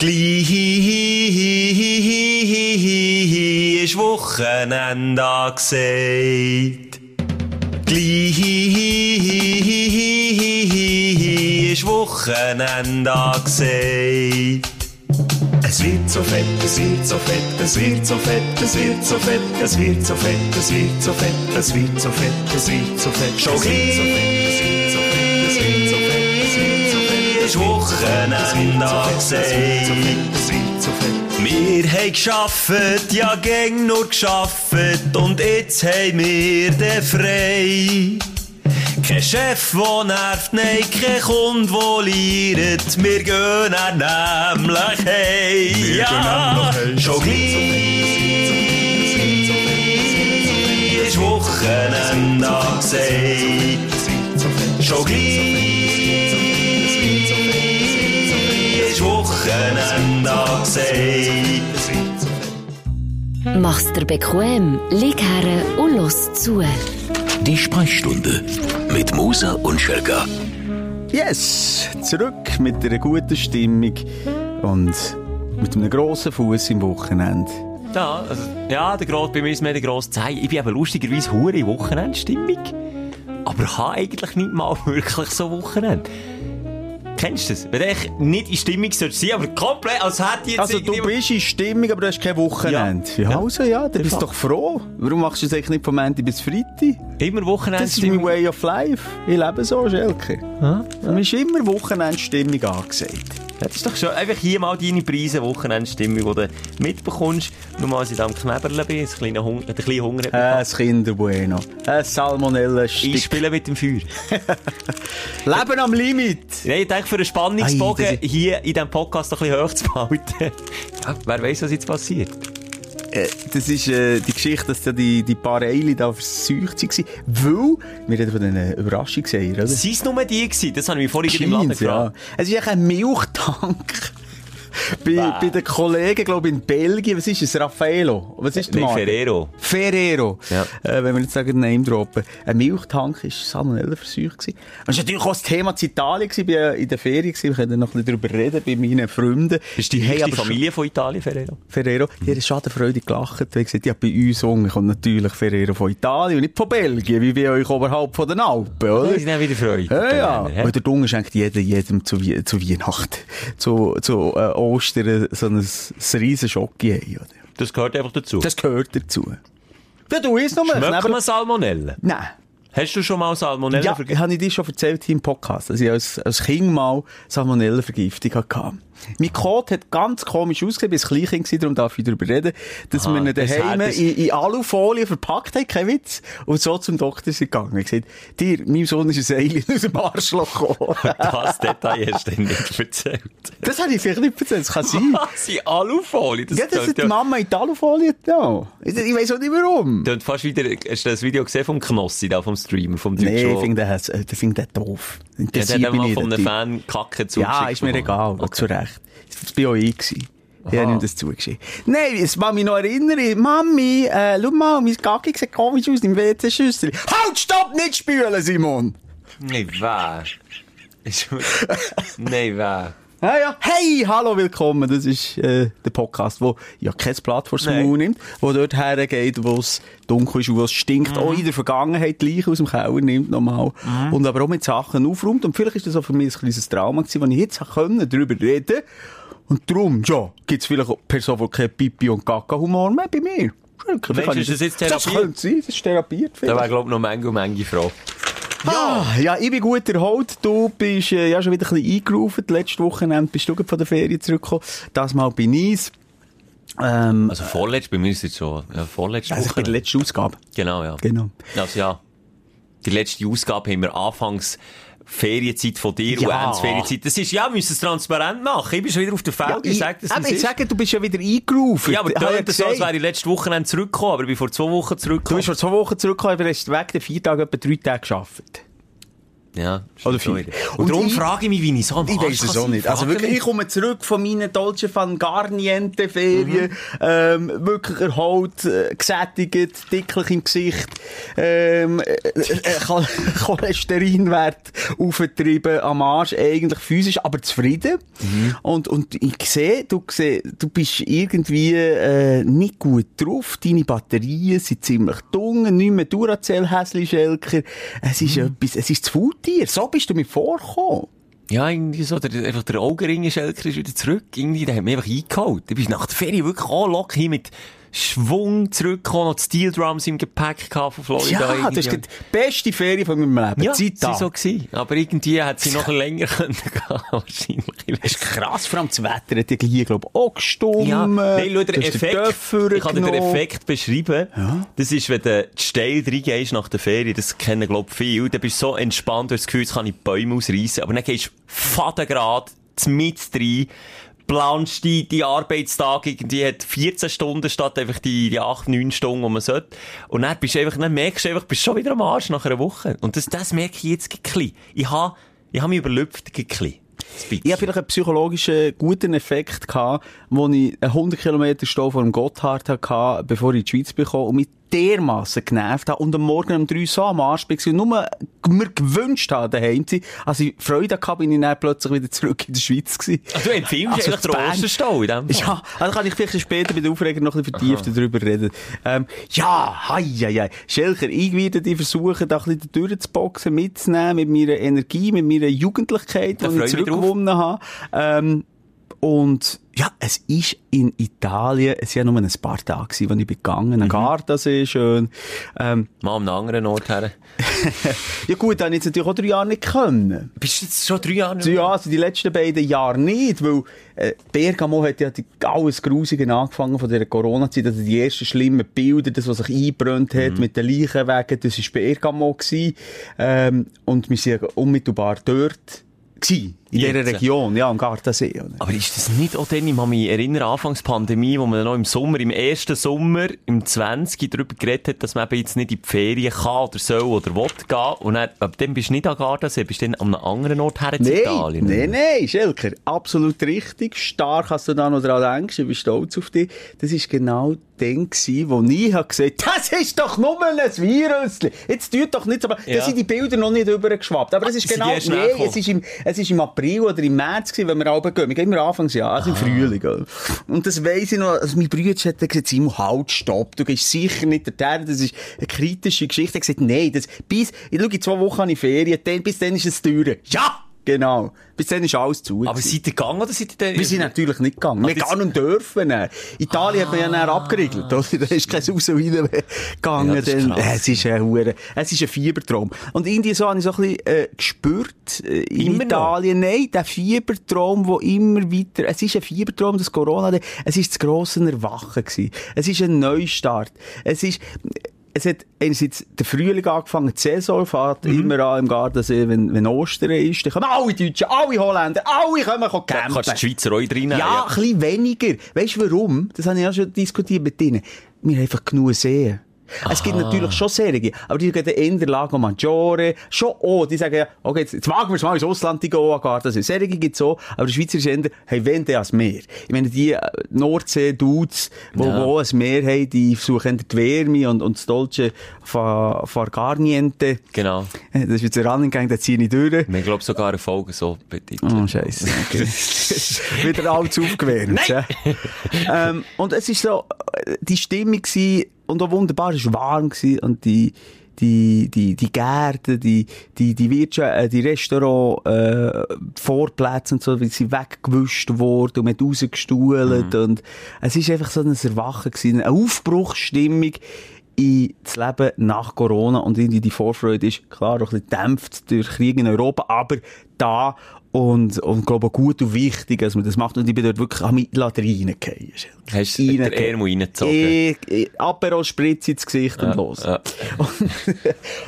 Gleich ist Wochenende angesagt. Gleich ist Wochenende angesagt. Es wird so fett, es wird so fett, es wird so fett, es wird so fett, es wird so fett, es wird so fett, es wird so fett, es wird so fett, schon ist Wochenende angesagt. Wir haben geschafft, ja gäng nur geschafft und jetzt haben wir den frei. Kein Chef, der nervt, nein, kein Kunde, der liert. Wir gehen er nämlich heim. Ja, schon gleich ist Wochenende angesagt. Schon gleich Angesagt. Mach's dir bequem, lieg her und los zu. Die Sprechstunde mit Musa und Schelga. Yes! Zurück mit einer guten Stimmung und mit einem grossen Fuß im Wochenende. Ja, also, ja, der Grad, bei mir ist mehr der grosse Zei. Ich bin eben lustigerweise hure in Wochenendstimmung. Aber habe eigentlich nicht mal wirklich so Wochenende. Kennst du das? Wenn ich nicht in Stimmung sein sollte, aber komplett, als hätte ich jetzt Also du bist in Stimmung, aber du hast kein Wochenende. Ja, Ja. also ja, dann bist du doch froh. Warum machst du das eigentlich nicht vom Montag bis Freitag? Immer Das ist mein. Way of Life. Ich lebe so, Schelke. Ja, Man ist immer Wochenendstimmung angesagt. Das ist doch schon einfach hier mal deine Preise, Wochenendstimmung, die du mitbekommst. Nur mal, als ich da am Knäberle bin, ein kleiner Hunger, der kleine Hunger hat Ein. Kinderbueno. Ein Salmonella Ich Stick. spiele mit dem Feuer. Leben am Limit. Nein, ich denke, für einen Spannungsbogen Ei, hier in diesem Podcast ein bisschen hoch zu behalten. ja, wer weiß, was jetzt passiert. Äh, das ist äh, die Geschichte, dass da die, die paar Eile da versucht waren. Weil, wir reden von diesen Überraschungseiern, oder? Sind es nur die gewesen? Das habe ich mich vorhin gerade im Laden Scheint's, ja. gefragt. Es ist eigentlich ein Milchtank. bei, bei den Kollegen, glaube ich, in Belgien, was ist es? Raffaello? Was ist der Marke? Ferrero. Ferrero. Ja. Äh, wenn wir jetzt sagen, Name droppen. Ein Milchtank war Salmonella-Versuch. gewesen. Und es war natürlich auch das Thema in Italien. gewesen. Ich war in der Ferien. gewesen. Wir können noch ein bisschen darüber reden bei meinen Freunden. Ist die schon- Familie von Italien, Ferrero? Ferrero, die haben schadenfreudig gelacht. Die haben gesagt, ja, bei uns unten kommt natürlich Ferrero von Italien und nicht von Belgien, wie bei euch oberhalb von den Alpen, oder? Die sind dann wieder Freude. Ja, ja. Italiener, Weil der Dunge schenkt jeder, jedem zu, zu Weihnachten, zu, zu äh, Ostern so ein, ein riesen Schocki oder? Das gehört einfach dazu. Das gehört dazu. Ja, du isst noch mal. Schmeckt man Salmonellen? Nein. Hast du schon mal Salmonellen Ja, vergessen? habe ich dir schon erzählt hier im Podcast, dass ich als, als Kind mal Salmonellenvergiftung hatte. Mein Kot hat ganz komisch ausgesehen, ich war ein Kleinkind, gewesen, darum darf ich darüber reden, dass Aha, wir ihn das daheim in, in Alufolie verpackt haben, kein Witz, und so zum Doktor sind gegangen. Ich gesagt, dir, meinem Sohn ist ein Alien aus dem Arschloch gekommen. Das Detail hast du dir nicht erzählt. das habe ich vielleicht nicht erzählt, das kann sein. Was? In Alufolie? Das ja, das hat die Mama in die Alufolie getan. Ich, ich weiss auch nicht warum. tönt fast wieder, hast du das Video gesehen vom Knossi, da vom Streamer, vom Nee, Deutschen? ich finde das, äh, ich finde das ja, der hat mal von einem. Fan Kacke Ja, zugeschickt ist mir egal, Okay. zu Recht. Das war auch ich. gewesen. Ich habe ihm das zugeschickt. Nein, es mag mich noch erinnern. Mami, äh, schau mal, mein Gaggi sieht komisch aus im WC-Schüssel. Halt, stopp, nicht spülen, Simon! Nein? Ist- Nein, wer? Ja, ja. Hey, hallo, willkommen. Das ist äh, der Podcast, wo ja kein Blatt vor. Mund nimmt, wo dort hergeht, wo es dunkel ist und wo es stinkt. Auch in der Vergangenheit Leichen aus dem Keller nimmt nochmal. Und aber auch mit Sachen aufräumt. Und vielleicht ist das auch für mich ein kleines Trauma gewesen, wo ich jetzt können, darüber reden Und darum, ja, gibt's vielleicht auch Personen, die keinen Pipi- und Kaka-Humor mehr bei mir. Vielleicht kann ist ich- das jetzt Das therapiert? könnte sein, das ist therapiert Da vielleicht. wäre, glaube ich, noch Menge und Menge Frage. Ja, ja, ich bin gut erholt. Du bist äh, ja schon wieder ein bisschen eingerufen. Letzte Woche bist du von der Ferien zurückgekommen. Das mal bei Nice. Ähm, Also vorletzt, bei mir ist es schon, ja, vorletzte also Woche. bin die letzte Ausgabe. Genau, ja. Genau. Also ja, die letzte Ausgabe haben wir anfangs Ferienzeit von dir Ja. und Ends Ferienzeit. Das ist, ja, wir müssen es transparent machen. Ich bin schon wieder auf der Feld, ich, sag das, aber ich sage, du bist ja wieder eingerufen. Ja, aber Ich habe tönt so, als wäre ich letzte Woche zurückgekommen, aber ich bin vor zwei Wochen Du zurückgekommen. bist vor zwei Wochen zurückgekommen, aber hast weg den vier Tage etwa drei Tage gearbeitet. Ja, Oder wieder. Und, darum ich- frage ich mich, wie ich so am Ich weiß es auch nicht. Also wirklich, ich komme zurück von meinen Dolce van Garniente Ferien, ähm, wirklich erholt, äh, gesättigt, dicklich im Gesicht, ähm, äh, äh, Chol- Cholesterinwert aufgetrieben am Arsch, eigentlich physisch, aber zufrieden. Und, und ich sehe, du, du bist irgendwie äh, nicht gut drauf, deine Batterien sind ziemlich dunkel, nicht mehr Duracell, Häsli, Schelker. Es ist etwas, es ist zu Faultier. So bist du mir vorgekommen. Ja, irgendwie so, der, einfach der Augenringenschelker ist wieder zurück. Irgendwie, der hat mich einfach eingeholt. Ich bin nach der Ferie wirklich locker hin mit Schwung zurückgekommen, noch die Steel Drums im Gepäck von Florida. Ja, irgendwie. das ist die beste Ferie von meinem Leben. ja, Zeit war so gewesen. Aber irgendwie hat sie noch länger können gehen, wahrscheinlich. Ich Das ist krass, vor allem das Wetter hat ja hier, glaube ich, auch gestummt. Ja, nein, schau, der Effekt, ich kann dir den. Effekt beschreiben. Das ist, wenn du steil reingehst nach der Ferie, das kennen, glaub ich, viele, dann bist du so entspannt, du hast das Gefühl, jetzt kann ich Bäume ausreißen, aber dann gehst du fadengrad, mit rein, planst die, die Arbeitstag irgendwie hat 14 Stunden statt einfach die, die 8, 9 Stunden, die man sollte. Und dann bist du einfach, dann merkst du einfach, bist schon wieder am Arsch nach einer Woche. Und das, das merke ich jetzt ein bisschen. Ich habe, ich habe mich überlüpft ein bisschen. Ich habe vielleicht einen psychologischen guten Effekt gehabt, wo ich einen 100 Kilometer Stau vor dem Gotthard hatte, bevor ich in die Schweiz bekam und mich dermassen genervt habe und am Morgen um 3 so am Arsch war und nur mir gewünscht habe, daheim zu sein. Also ich Freude hatte, bin ich dann plötzlich wieder zurück in der Schweiz gewesen. Also du empfiehlst Also eigentlich den Bern. Osterstau in dem Fall. Ja, also kann ich vielleicht später bei den Aufreger noch ein bisschen vertiefter darüber reden. Ähm, ja, hei, hei, hei. Schelker, ich werde die versuchen, da ein bisschen durchzuboxen, mitzunehmen mit meiner Energie, mit meiner Jugendlichkeit, die ich zurückgewonnen habe. Ähm, und ja, es ist in Italien, es war ja nur ein paar Tage, als ich bin gegangen, ein Gardasee, schön. Ähm, Mal an einem anderen Ort her. ja gut, dann jetzt natürlich auch drei Jahre nicht können. Bist du jetzt schon drei Jahre Ja, also die letzten beiden Jahre nicht, weil äh, Bergamo hat ja die, alles Grusige angefangen von dieser Corona-Zeit, also die ersten schlimmen Bilder, das, was sich eingebrannt hat mit den Leichenwegen, das war Bergamo gewesen, ähm, und wir ja unmittelbar dort gewesen, in dieser. Region, ja, am Gardasee. oder? Aber ist das nicht auch dann, ich kann mich erinnern, Anfangs Pandemie, wo man noch im Sommer, im ersten Sommer, im 20. darüber geredet hat, dass man eben jetzt nicht in die Ferien kann oder soll oder will gehen. Und dann, ab dann bist du nicht an Gardasee, bist du dann an einem anderen Ort her in Nein, Italien. nein, nein, Schelker, absolut richtig. Stark, dass du da noch dran denkst. Ich bin stolz auf dich. Das war genau dann, gewesen, wo ich hab gesagt das ist doch nur ein Virus. Jetzt tut doch nicht so. Ja. Da sind die Bilder noch nicht übergeschwappt. Aber es ist genau, nee, nachgekommen? es ist im, es ist im April oder im März gewesen, wenn wir alle gehen. Wir gehen immer Anfangsjahr, also im Frühling. oder? Und das weiss ich noch, also mein Bruder hat gesagt, Simon, halt, stopp, du gehst sicher nicht dorthin, das ist eine kritische Geschichte. Er hat gesagt, nein, das, bis, ich schau, in zwei Wochen habe ich Ferien, dann, bis dann ist es teuer. Ja! Genau. Bis dann ist alles zu. Aber gewesen. seid ihr gegangen oder seid ihr dann? wir sind natürlich nicht gegangen. Wir das- gar nicht dürfen. Italien hat man ja dann abgeriegelt, oder? Da ist kein Raus und rein gegangen. Ja, denn, äh, es ist ein Hure, es ist ein Fiebertraum. Und irgendwie so habe ich so ein bisschen, äh, gespürt, äh, in Immer noch? Italien. Nein, der Fiebertraum, der immer weiter, es ist ein Fiebertraum, das Corona, es ist das grosse Erwachen gewesen. Es ist ein Neustart. Es ist, es hat einerseits der Frühling angefangen, die Saison fährt Mhm. immer an im Gardasee, wenn, wenn Ostern ist. Dann kommen alle Deutschen, alle Holländer, alle kommen Da campen. kannst du die Schweizer auch reinnehmen. Ja, ein bisschen weniger. Weißt du warum? Das habe ich ja schon diskutiert mit ihnen. Wir haben einfach genug sehen. Es gibt natürlich schon Serien, aber die gehen in der Lago Maggiore, schon auch, die sagen ja, okay, jetzt, jetzt wagen wir es mal ins Ausland, die gehen an Gardasee. Serien gibt's auch, aber die Schweizer Sender haben wenn der als Meer. Ich meine, die äh, Nordsee-Dudes, die Ja. wo ein Meer haben, die versuchen die Wärme und, und das Dolce far, far gar niente. Genau. Das ist jetzt ein Running Gang, da ziehe ich durch. Wir glauben sogar eine Folge so betitelt. Oh, Scheiße. Okay. Wieder alles aufgewärmt. ja. ähm, und es ist so, äh, die Stimmung war, und auch wunderbar, es war warm gewesen, und die, die, die, die Gärten, die, die, die Wirtschaft, äh, die Restaurant, äh, Vorplätze und so, wie sie weggewischt wurden und hat rausgestuhlt und es ist einfach so ein Erwachen gewesen, eine Aufbruchsstimmung in das Leben nach Corona und irgendwie die Vorfreude ist klar auch ein bisschen dämpft durch Krieg in Europa, aber da Und, und glaube auch gut und wichtig, dass man das macht. Und ich bin dort wirklich am Mittelalter reingefallen. Hast du den Ärmel reingezogen? Ich, ich, Aperol Spritz ins Gesicht und los. ja. Und,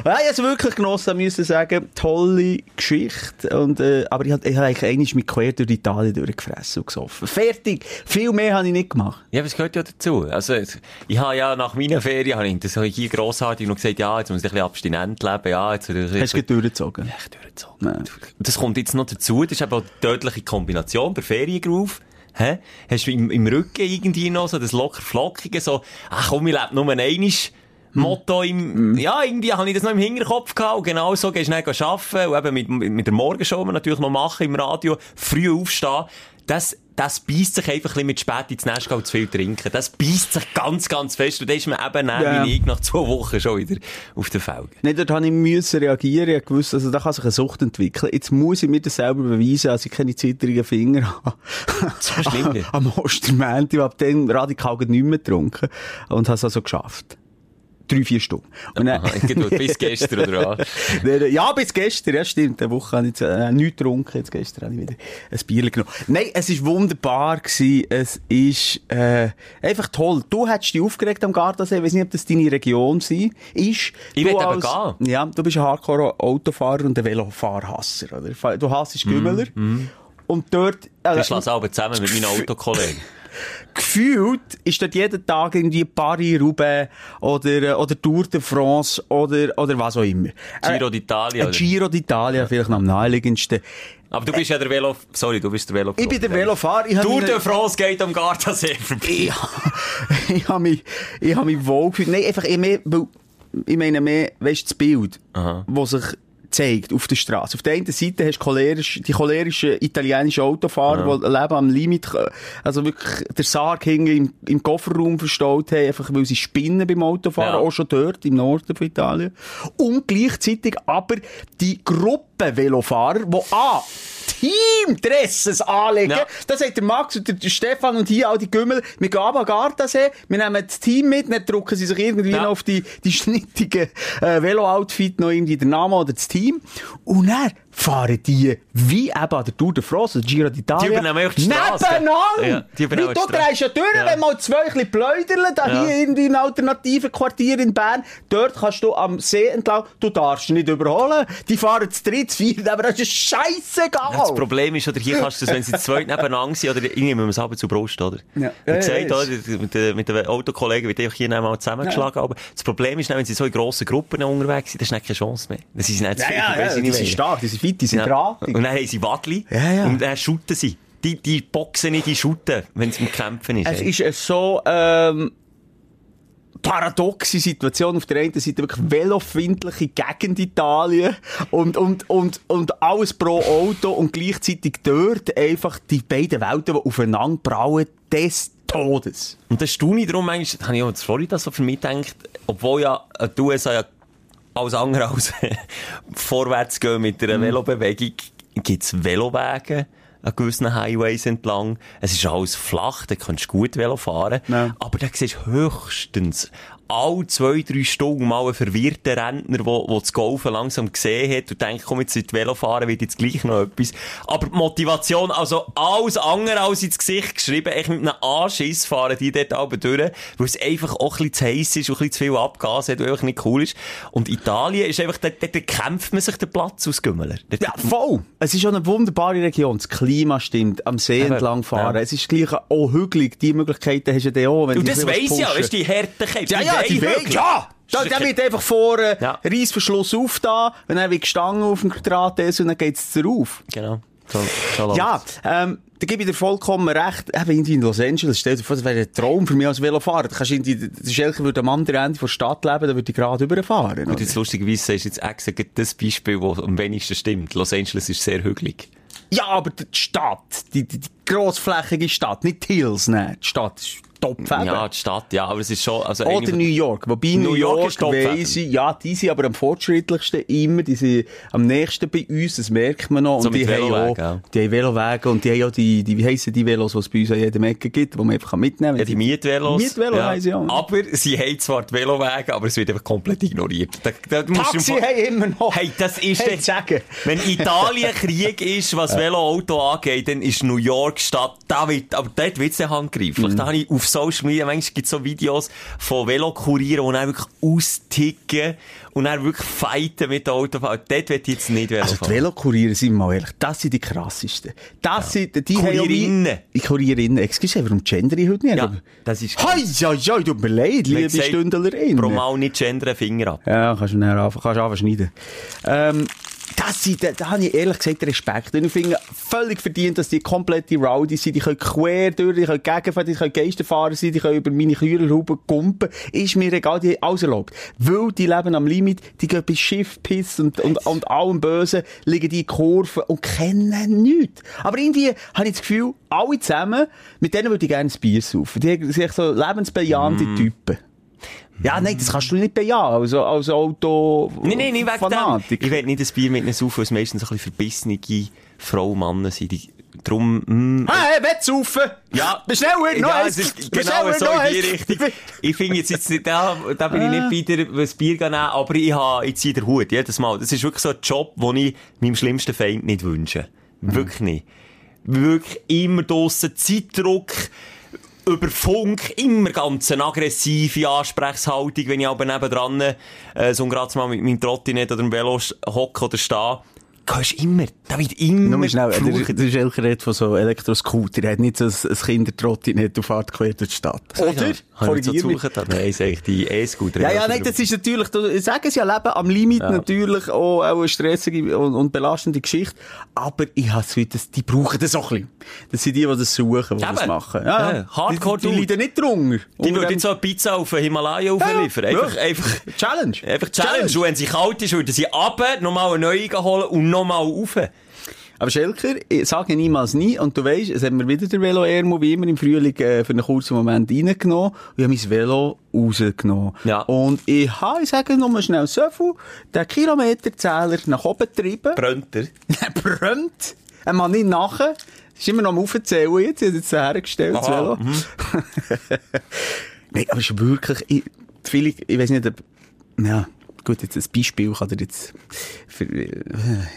ja, ich habe wirklich genossen, müssen sagen. Tolle Geschichte. Und, äh, aber ich habe ich hab eigentlich einmal mit quer durch Italien durchgefressen und gesoffen. Fertig. Viel mehr habe ich nicht gemacht. Ja, aber es gehört ja dazu. Also, ich habe ja nach meiner Ferien, habe ich, das habe ich hier grossartig noch gesagt, ja, jetzt muss ich ein bisschen abstinent leben, ja, jetzt... Hast du durchgezogen? Echt durchgezogen. Nein. Das kommt jetzt noch dazu, das ist eben auch die tödliche Kombination, der Feriengroove. Hä? Hast du im, im Rücken irgendwie noch so das locker flockige, so, ach komm, ich lebe nur einmal Motto im, ja, irgendwie habe ich das noch im Hinterkopf gehabt und genau so gehst du dann arbeiten und eben mit, mit der Morgenshow wir natürlich noch machen im Radio, früh aufstehen. Das, das beißt sich einfach ein bisschen mit spät ins Nest gehen zu viel trinken. Das beißt sich ganz, ganz fest. Und dann ist man eben yeah. wie ich nach zwei Wochen schon wieder auf den Felgen. Nein, dort habe ich müssen reagieren. Ich gewusst, also da kann sich eine Sucht entwickeln. Jetzt muss ich mir das selber beweisen, dass ich keine zittrigen Finger habe. So schlimm. Am Ostermänti. Ich habe dann radikal nicht mehr getrunken. Und habe es also geschafft. Drei, vier Stunden. Und dann- Aha, genau, bis gestern oder was? Ja, bis gestern, ja stimmt. Eine Woche habe ich jetzt, äh, nichts getrunken, jetzt gestern habe ich wieder ein Bier genommen. Nein, es ist wunderbar gewesen. Es ist, äh, einfach toll. Du hättest dich aufgeregt am Gardasee. Ich weiß nicht, ob das deine Region sei, ist. Ich will als- gehen. Ja, du bist ein Hardcore-Autofahrer und ein Velofahrhasser, oder? Du hassest Gümmeler. Und dort, äh, Ich schlafe aber zusammen mit meinen Autokollegen. Gefühlt ist dort jeden Tag irgendwie Paris-Roubaix oder, äh, oder Tour de France oder, oder was auch immer. Giro Äh, d'Italia, Ein oder? Giro d'Italia, vielleicht am naheliegendsten. Aber du bist ja der Velo, sorry, du bist der Velo. Ich bin der Velofahrer. Ich Tour meine- de France geht am Gardasee vorbei. ich, ich habe mich, ich habe mich wohl gefühlt. Nein, einfach eh mehr, ich meine mehr, weißt du, das Bild, Aha. das sich zeigt auf der Straße. Auf der einen Seite hast du cholerisch, die cholerischen italienischen Autofahrer, die leben am Limit, also wirklich der Sarg hinten im, im Kofferraum verstaut haben, einfach weil sie spinnen beim Autofahren, Ja. auch schon dort im Norden von Italien. Und gleichzeitig aber die Gruppe Velofahrer, die A, Teamdresses anlegen. Ja. Da sagt der Max und der, Stefan und hier all die Gümmel, wir gehen am Gardasee, wir nehmen das Team mit, dann drucken sie sich irgendwie Ja. noch auf die, die schnittigen äh, Velo-Outfit noch irgendwie den Namen oder das Team. Und dann fahren die wie eben an der Tour de France, der Giro d'Italia. Die übernehmen einfach die Strasse. Nebeneinander! Ja, die du drehst ja durch, Ja. wenn mal zwei ein bisschen pläudern, da Ja. hier irgendwie in alternativen Quartier in Bern, dort kannst du am See entlang, du darfst nicht überholen. Die fahren zu dritt, zu viert, aber das ist scheißegal. Das Problem ist, oder hier kannst du das, wenn sie zu zweit nebeneinander sind, oder ich nehme es aber zur Brust, oder? Ja. Wie Ja, gesagt, ja? Mit den, mit den Autokollegen wird einfach hier mal zusammengeschlagen. Aber das Problem ist, wenn sie so in grossen Gruppen unterwegs sind, dann ist keine Chance mehr. Sind sie nicht zu ja, viel, ja, ja, ich die sind stark, die sind fit, die sind Ja. drahtig. Und dann haben sie Wadli. Ja, ja. Und dann shooten sie. Die, die boxen nicht, die shooten, wenn es im Kämpfen ist. Es ey. ist eine so ähm, paradoxe Situation. Auf der einen Seite wirklich velofindliche Gegend Italien und, und, und, und alles pro Auto und gleichzeitig dort einfach die beiden Welten, die aufeinander brauen, des Todes. Und das staune ich darum, eigentlich, habe ich auch in Florida so für mich gedacht, obwohl ja äh, die USA ja alles andere als vorwärts gehen mit Mhm. einer Velobewegung, gibt's Velowege an gewissen Highways entlang. Es ist alles flach, da kannst du gut Velo fahren. Ja. Aber da siehst du höchstens alle zwei, drei Stunden mal einen verwirrten Rentner, der, der das Golfen langsam gesehen hat und denkt, komm, jetzt in die Velo fahren wird jetzt gleich noch etwas. Aber die Motivation, also alles andere als ins Gesicht geschrieben, echt mit einem Anschiss fahren die dort oben durch, weil es einfach auch ein bisschen zu heiß ist und ein bisschen zu viel Abgas hat und einfach nicht cool ist. Und Italien ist einfach, dort, dort kämpft man sich den Platz aus, Gümmeler. Ja, voll. Es ist auch eine wunderbare Region. Das Klima stimmt. Am See Eben, entlang fahren. ja. Es ist gleich auch hügelig. Die Möglichkeiten hast du dann auch. Wenn Und die das weiss ja, pushen. weißt du, die Härtekämpfe. Ja, ja, die will, ja! Da, der wird einfach vor äh, Ja. Reissverschluss auf da, wenn er wie gestangen auf dem Draht ist und dann geht's darauf. Genau. So, so Ja, ähm, da gebe ich dir vollkommen recht. Eben irgendwie in Los Angeles, stell dir vor, das wäre ein Traum für mich als Velofahrer. Da kannst du irgendwie, der Schelke würde am anderen Ende der Stadt leben, dann würde ich gerade überfahren. Und jetzt lustigerweise sagst du jetzt gerade das Beispiel, das am wenigsten stimmt. Los Angeles ist sehr hügelig. Ja, aber die Stadt, die, die, die grossflächige Stadt, nicht die Hills, nein. Die Stadt ist Topf eben. Ja, die Stadt, ja, aber es ist schon, also Oder New York. Wobei New New York York, weiss ich, ja, die sind aber am fortschrittlichsten immer, die sind am nächsten bei uns, das merkt man noch. So und die haben auch, ja. die haben Velowege und die haben auch die, die wie heissen die Velos, die es bei uns an jedem Ecke gibt, die man einfach mitnehmen kann. Ja, die Mietvelos. Mietvelos ja. heissen ja. Aber sie haben zwar die Velowege, aber es wird einfach komplett ignoriert. Da, da Taxi haben immer noch. Hey, das ist Hey, sagen. Wenn Italien Krieg ist, was Velo-Auto angeht, dann ist New York Stadt, da wird, aber dort wird's ja handgreiflich. Mhm. Da habe ich auf Social Media, manchmal gibt's so Videos von Velokurieren, die dann wirklich austicken und dann wirklich fighten mit den Autofahrern. Dort wird ich jetzt nicht Velo Also die. Velokuriere sind mal ehrlich, das sind die krassesten. Das sind, die Kurierinnen. Die Kurierinnen. Excuse, warum gender ich heute nicht? Ja, das ist Hei, ja, ja, tut mir leid, liebe gesagt, Stündlerin. Pro Mal nicht gendern, Finger ab. Ja, kannst du nachher anfangen, kannst anfangen schneiden. Ähm, das sind, da, da habe ich ehrlich gesagt Respekt. Und ich finde völlig verdient, dass die komplette Rowdy sind. Die können quer durch, die können gegenfahren, die können Geisterfahrer sein, die können über meine Kühlerhuben kumpen. Ist mir egal, die haben alles erlaubt. Weil die leben am Limit, die gehen bei Schiff, Piss und, und, und allem Bösen, liegen die in Kurven und kennen nichts. Aber irgendwie habe ich das Gefühl, alle zusammen, mit denen würde ich gerne ein Bier saufen. Die sind so lebensbejahende Mm. Typen. Ja, nein, das kannst du nicht bejahen, also, als Auto. Nein, nein, nicht wegen dem. Ich will nicht ein Bier mit ihnen saufen, weil es meistens ein bisschen verbissene Frau, Männer sind. Die, drum, mm, Hey, willst du saufen? Ja. Beschneller, noch ja, eins. es ist genau so in die. Richtung. Ich finde jetzt, jetzt nicht, da, da bin ich nicht bei dir, was Bier gehen, aber ich habe jetzt den Hut, jedes Mal. Das ist wirklich so ein Job, den ich meinem schlimmsten Feind nicht wünsche. Wirklich nicht. Wirklich immer draussen Zeitdruck, über Funk, immer ganz eine aggressive Ansprechhaltung, wenn ich aber nebendran, äh, so gerade mal mit meinem Trottinett oder dem Velo hocke oder stehe. Hörst immer, da wird immer Nur mal schnell, der, der Schelker redet von so Elektroscooter. Er hat nicht so ein, ein Kindertrotti nicht auf Fahrt quer durch die Stadt. Oder? Korrigier so mich. Nein, sag ich, die E-Scooter. Ja, ja, nein, das ist natürlich, du- sagen sie ja, Leben am Limit natürlich auch, auch eine stressige und, und belastende Geschichte. Aber ich habe das Gefühl, dass die brauchen das auch ein bisschen. Das sind die, die das suchen, die das Eben. machen. Ja, Hardcore Die, die, leiden nicht drunter. Die würden so eine Pizza auf den Himalaya aufliefern. Ja, Einfach, ja. einfach, Challenge. einfach Challenge. Und wenn sie kalt ist, würden sie runter, nochmal eine neue holen und nochmal rauf. Aber Schelker, ich sage niemals nie. Und du weißt, es hat mir wieder der Velo Airmo wie immer im Frühling äh, für einen kurzen Moment reingenommen. Und ich habe mein Velo rausgenommen. Ja. Und ich habe, ich sage nur mal schnell so viel, den Kilometerzähler nach oben getrieben. Brennt er? Brennt. Er macht nicht nachher. Ist immer noch am Aufzählen jetzt. Ich habe jetzt hergestellt, das Velo. Nein, aber es ist wirklich, ich, ich weiß nicht, ob, ja, gut, jetzt ein Beispiel kann jetzt, für, äh,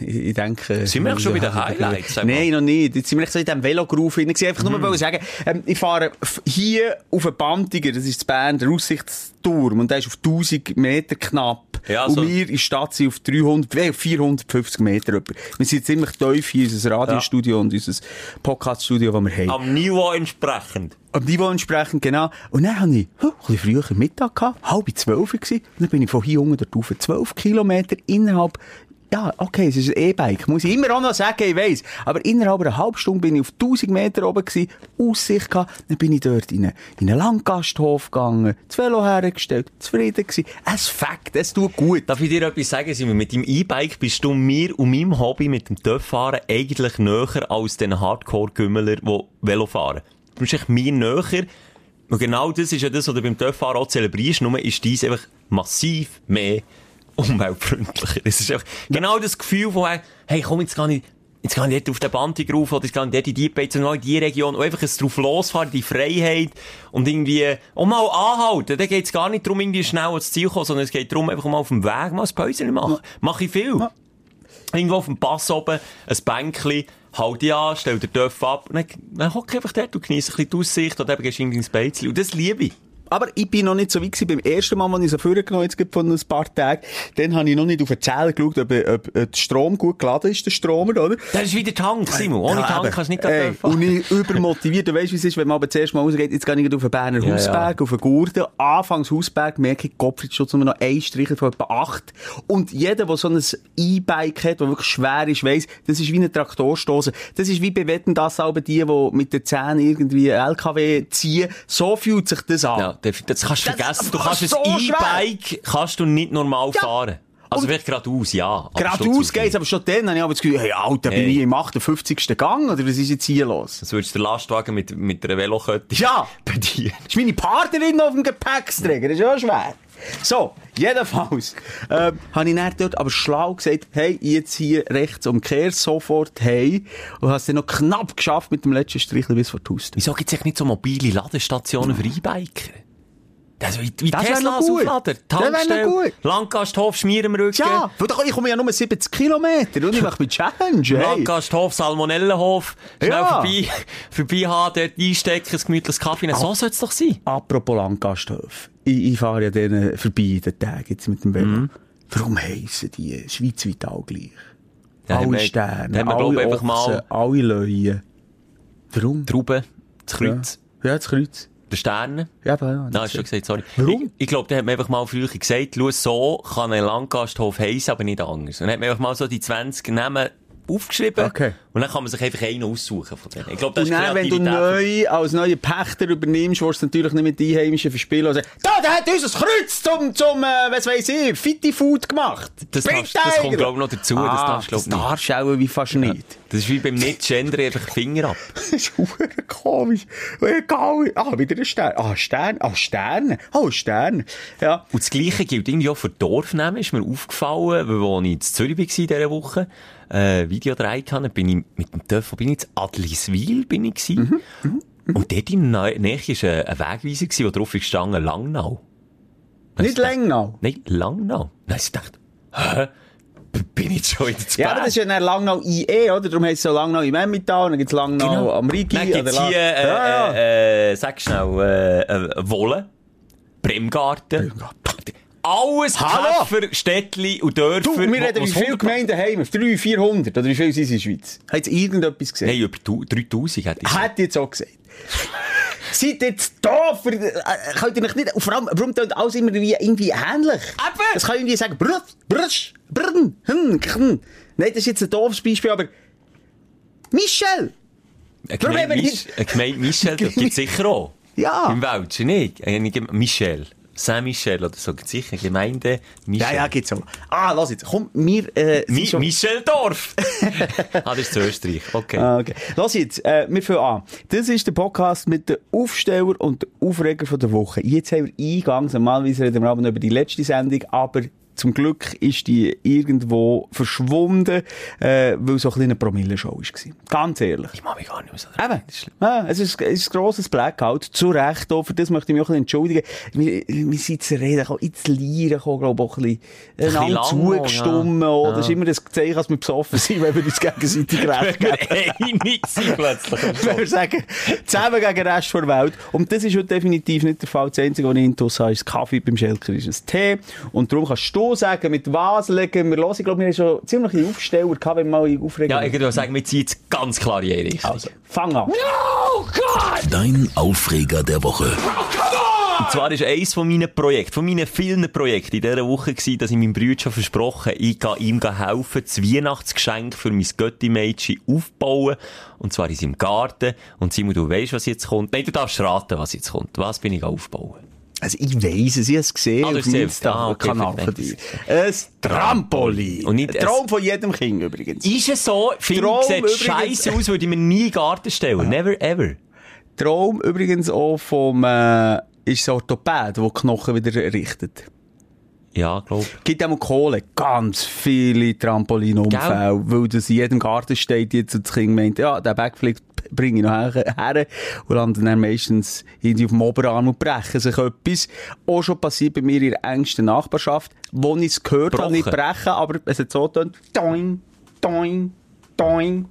ich, ich denke... Sind wir eigentlich schon bei den Highlights? Nein, noch nicht. Jetzt sind wir so in diesem Velogroove drin. gewesen. Einfach nur mal sagen, ähm, ich fahre hier auf einen Bandiger, das ist das Bern, der Aussichtsturm, und der ist auf 1000 Meter knapp. Ja, und so. wir in der Stadt sind auf 300, äh, 450 Meter etwa. Wir sind ziemlich tief hier in unser Radiostudio und unser Podcaststudio, das wir haben. Am Niveau entsprechend. Am Niveau entsprechend, genau. Und dann hatte ich ein bisschen früher Mittag gehabt, halb zwölf. Und dann bin ich von hier unten dort rauf. Zwölf Kilometer innerhalb, ja, okay, es ist ein E-Bike. Muss ich immer auch noch sagen, ich weiss. Aber innerhalb einer halben Stunde bin ich auf 1000 Meter oben gewesen, Aussicht gehabt. Dann bin ich dort in einen, in einen Landgasthof gegangen, das Velo hergestellt, zufrieden gewesen. Es fängt, es tut gut. Darf ich dir etwas sagen, Simon? Mit deinem E-Bike bist du mir und meinem Hobby mit dem Töpffahren eigentlich näher als den Hardcore-Gümmeler, die Velo fahren. Du bist echt mir näher. Und genau das ist ja das, was du beim Töpffahren auch zelebrierst. Nur ist dies einfach massiv mehr umweltfreundlicher. Es ist einfach genau das Gefühl von, hey, komm, jetzt gar nicht, jetzt gar nicht auf den Bandig rauf, oder jetzt gar nicht dort in die Beiz, in die Region, und einfach ein drauf losfahren, die Freiheit, und irgendwie, auch mal anhalten. Da geht's gar nicht darum, irgendwie schnell ans Ziel zu kommen, sondern es geht darum, einfach mal auf dem Weg mal ein Päuschen machen. Mach ich viel. Irgendwo auf dem Pass oben, ein Bänkchen, halt dich an, stell den Töpf ab, und dann, dann hock ich einfach dort und genieße ein bisschen die Aussicht, oder eben gehst du irgendwie ins Beizchen. Und das liebe ich. Aber ich bin noch nicht so weit gewesen. Beim ersten Mal, als ich so vorgenommen jetzt gerade von ein paar Tagen, dann habe ich noch nicht auf den Zähler geschaut, ob, ob, ob der Strom gut geladen ist, der Stromer, oder? Das ist wieder Tank, Simon. Ohne Ja, Tank kannst du nicht Ey. Und ich übermotiviert. Du weißt, wie es ist, wenn man aber zuerst mal rausgeht, jetzt gehe ich auf den Berner Ja, Hausberg, auf den Gurten. Anfangs Hausberg merke ich, Gottfriedschutz nur noch ein Streicher von etwa acht. Und jeder, der so ein E-Bike hat, das wirklich schwer ist, weiss, das ist wie eine Traktorstoße. Das ist wie bei Wetten, das aber die, die mit den Zähnen irgendwie LKW ziehen. So fühlt sich das an. Ja, das das kannst du Das- vergessen. Du das kannst ein so schwer. E-Bike kannst du nicht normal Ja. fahren. Also vielleicht geradeaus, ja. Geradeaus Stutz geht's, aber schon dann habe ich aber das Gefühl, hey, Alter, bin Hey. ich im 58. Gang, oder was ist jetzt hier los? Sonst würdest du den Lastwagen mit, mit einer Velokette Ja. bedienen. ist meine Partnerin auf dem Gepäcksträger, das ist ja schwer. So, jedenfalls, ähm, habe ich dann dort aber schlau gesagt, hey, jetzt hier rechts umkehr, sofort hey, und hast dann noch knapp geschafft mit dem letzten Strich bis vor die Haustür. Wieso gibt es nicht so mobile Ladestationen für E-Biker? Also wie, wie Das Tesla als. Auflader. Tankstelle, gut. Langgasthof, Schmier im Rücken. Ja, ich komme ja nur 70 Kilometer und ich mache mit Challenge, hey. Langgasthof, Salmonellenhof, schnell Ja. vorbei, vorbei haben, dort einstecken, ein gemütliches Kaffee. So soll es doch sein. Apropos Langgasthof. Ich, ich fahre ja denen vorbei, den Tag jetzt mit dem Velo. Mhm. Warum heissen die schweizweit all gleich? Ja, alle Sterne, haben wir, glaub alle ich, einfach mal- Ochsen, alle Löwen. Warum? Trauben, das Kreuz, Ja, das Kreuz. Der Sterne. Ja, aber ja. Nein, hast du schon gesagt, sorry. Warum? Ich, ich glaube, da hat man einfach mal früher gesagt, schau, so kann ein Langgasthof heissen, aber nicht anders. Und hat man einfach mal so die 20 Namen aufgeschrieben. Okay. Und dann kann man sich einfach einen aussuchen von denen. Ich glaube, das Und dann, wenn du neu, als neuer Pächter übernimmst, willst du natürlich nicht mit den Einheimischen verspielen und sagen, da, der hat unser Kreuz zum, zum, äh, was weiss ich, Fitti Food gemacht. Das darfst- das den kommt, glaub ich, noch dazu. Das Ah, darfst du, glaub das ich, nicht. darfst du auch wie fast nicht. Das ist wie beim Nicht-Gender einfach Finger ab. Das ist verdammt komisch. Egal. Ah, wieder ein Stern. Ah, Stern. Ah, Sterne. Oh, Stern. Ja. Und das Gleiche gilt irgendwie auch für Dorfnamen, ist mir aufgefallen, weil ich in Zürich war in dieser Woche, äh, Video gedreht habe, bin ich mit dem Töff, bin ich jetzt? Adliswil bin ich gewesen. Und dort in der Nähe war ein, Wegweiser, wo drauf gestanden, Langnau. Nicht Lengnau. Nein, Langnau. Dann habe ich gedacht, hä? Bin ich schon in Ja, aber das ist ja dann Langnau IE, oder? Darum heisst es so Langnau im Emmental, dann gibt's Langnau Genau. am Rigi. Dann gibt's oder hier, äh, ja, ja. äh, äh, sag schnell, äh, äh, Wolle, Bremgarten. Alles Hallo? Käfer, Städtli und Dörfer. Du, wir reden, wie viele 100 Gemeinden haben wir? 300, 400? Oder wie viele sind es in der Schweiz? Hat irgendetwas gesehen? Nein, über tu- 3000 hätte ich gesagt. Hätte ich jetzt auch gesagt. Seid jetzt da für, äh, könnt ihr nicht nicht, und vor allem, warum tönt alles immer wie, irgendwie ähnlich? Eben. Das kann irgendwie sagen, brut, brutsch, brn, hm, kn. Nein, das ist jetzt ein doofes Beispiel, aber, Michel! Eine Warum Gemeinde, Mich Michel, das gibt sicher auch. Ja. Im Welschen nicht. Michel. Saint-Michel oder so. Gibt's sicher Gemeinde Michel. Ja, ja, gibt's auch. Ah, lass jetzt, komm, wir, äh, Mi schon- Micheldorf. ah, das ist zu Österreich. Okay. Ah, okay. Lass jetzt, äh, wir fangen an. Das ist der Podcast mit den Aufsteller und den Aufreger von der Woche. Jetzt haben wir eingangs, normalerweise reden wir aber über die letzte Sendung, aber zum Glück ist die irgendwo verschwunden, äh, weil so ein kleiner Promille-Show war. Ganz ehrlich. Ich mag mich gar nicht mehr so. Eben. Ah, es ist, es ist ein grosses Blackout. Zu Recht auch. Für das möchte ich mich auch ein bisschen entschuldigen. Wir, wir sind zu reden gekommen, ins Lieren gekommen, glaube ich, auch ein bisschen, bisschen einander lang zugestimmt. ja. Das ist immer das Zeichen, dass wir besoffen sind, wenn wir uns gegenseitig recht geben. Einig sind plötzlich. Wenn wir sagen, zusammen gegen den Rest der Welt. Und das ist heute definitiv nicht der Fall. Das Einzige, was ich intus habe, ist Kaffee beim Schelker, ist ein Tee. Und darum kannst du sagen, mit was legen wir los. Ich glaube, wir haben schon ziemliche Aufsteller gehabt, wenn wir mal aufregen. Ja, ich würde sagen, wir ziehen jetzt ganz klar in jede Richtung. also, fang an. Dein Aufreger der Woche. Und zwar ist eins von meinen Projekten, von meinen vielen Projekten in dieser Woche gewesen, dass ich meinem Bruder schon versprochen ich gehe ihm helfen, das Weihnachtsgeschenk für mein Götti-Mädchen aufbauen. Und zwar in seinem Garten. Und Simon, du weißt, was jetzt kommt. Nein, du darfst raten, was jetzt kommt. Was bin ich aufbauen? Also, ich weiss es, ich habe es gesehen Ah, auf dem. Ah, okay, Insta-Kanal von dir. Ein Trampolin. Und nicht ein Traum von jedem Kind übrigens. Ist es so? Ich, sieht scheiße aus, würde ich mir nie in den Garten stellen. Never ever. Traum übrigens auch vom, äh, ist ein Orthopäd, der Knochen wieder richtet. Ja, glaub. gibt auch mal Kohle. Ganz viele Trampolinunfälle, weil das in jedem Garten steht jetzt und das Kind meint, ja, der Backflip bringe ich noch her, und landen dann meistens irgendwie auf dem Oberarm und brechen sich etwas. Auch schon passiert bei mir in der engsten Nachbarschaft, wo ich es gehört habe, nicht brechen, aber es hat so getan, doing, doing, doing.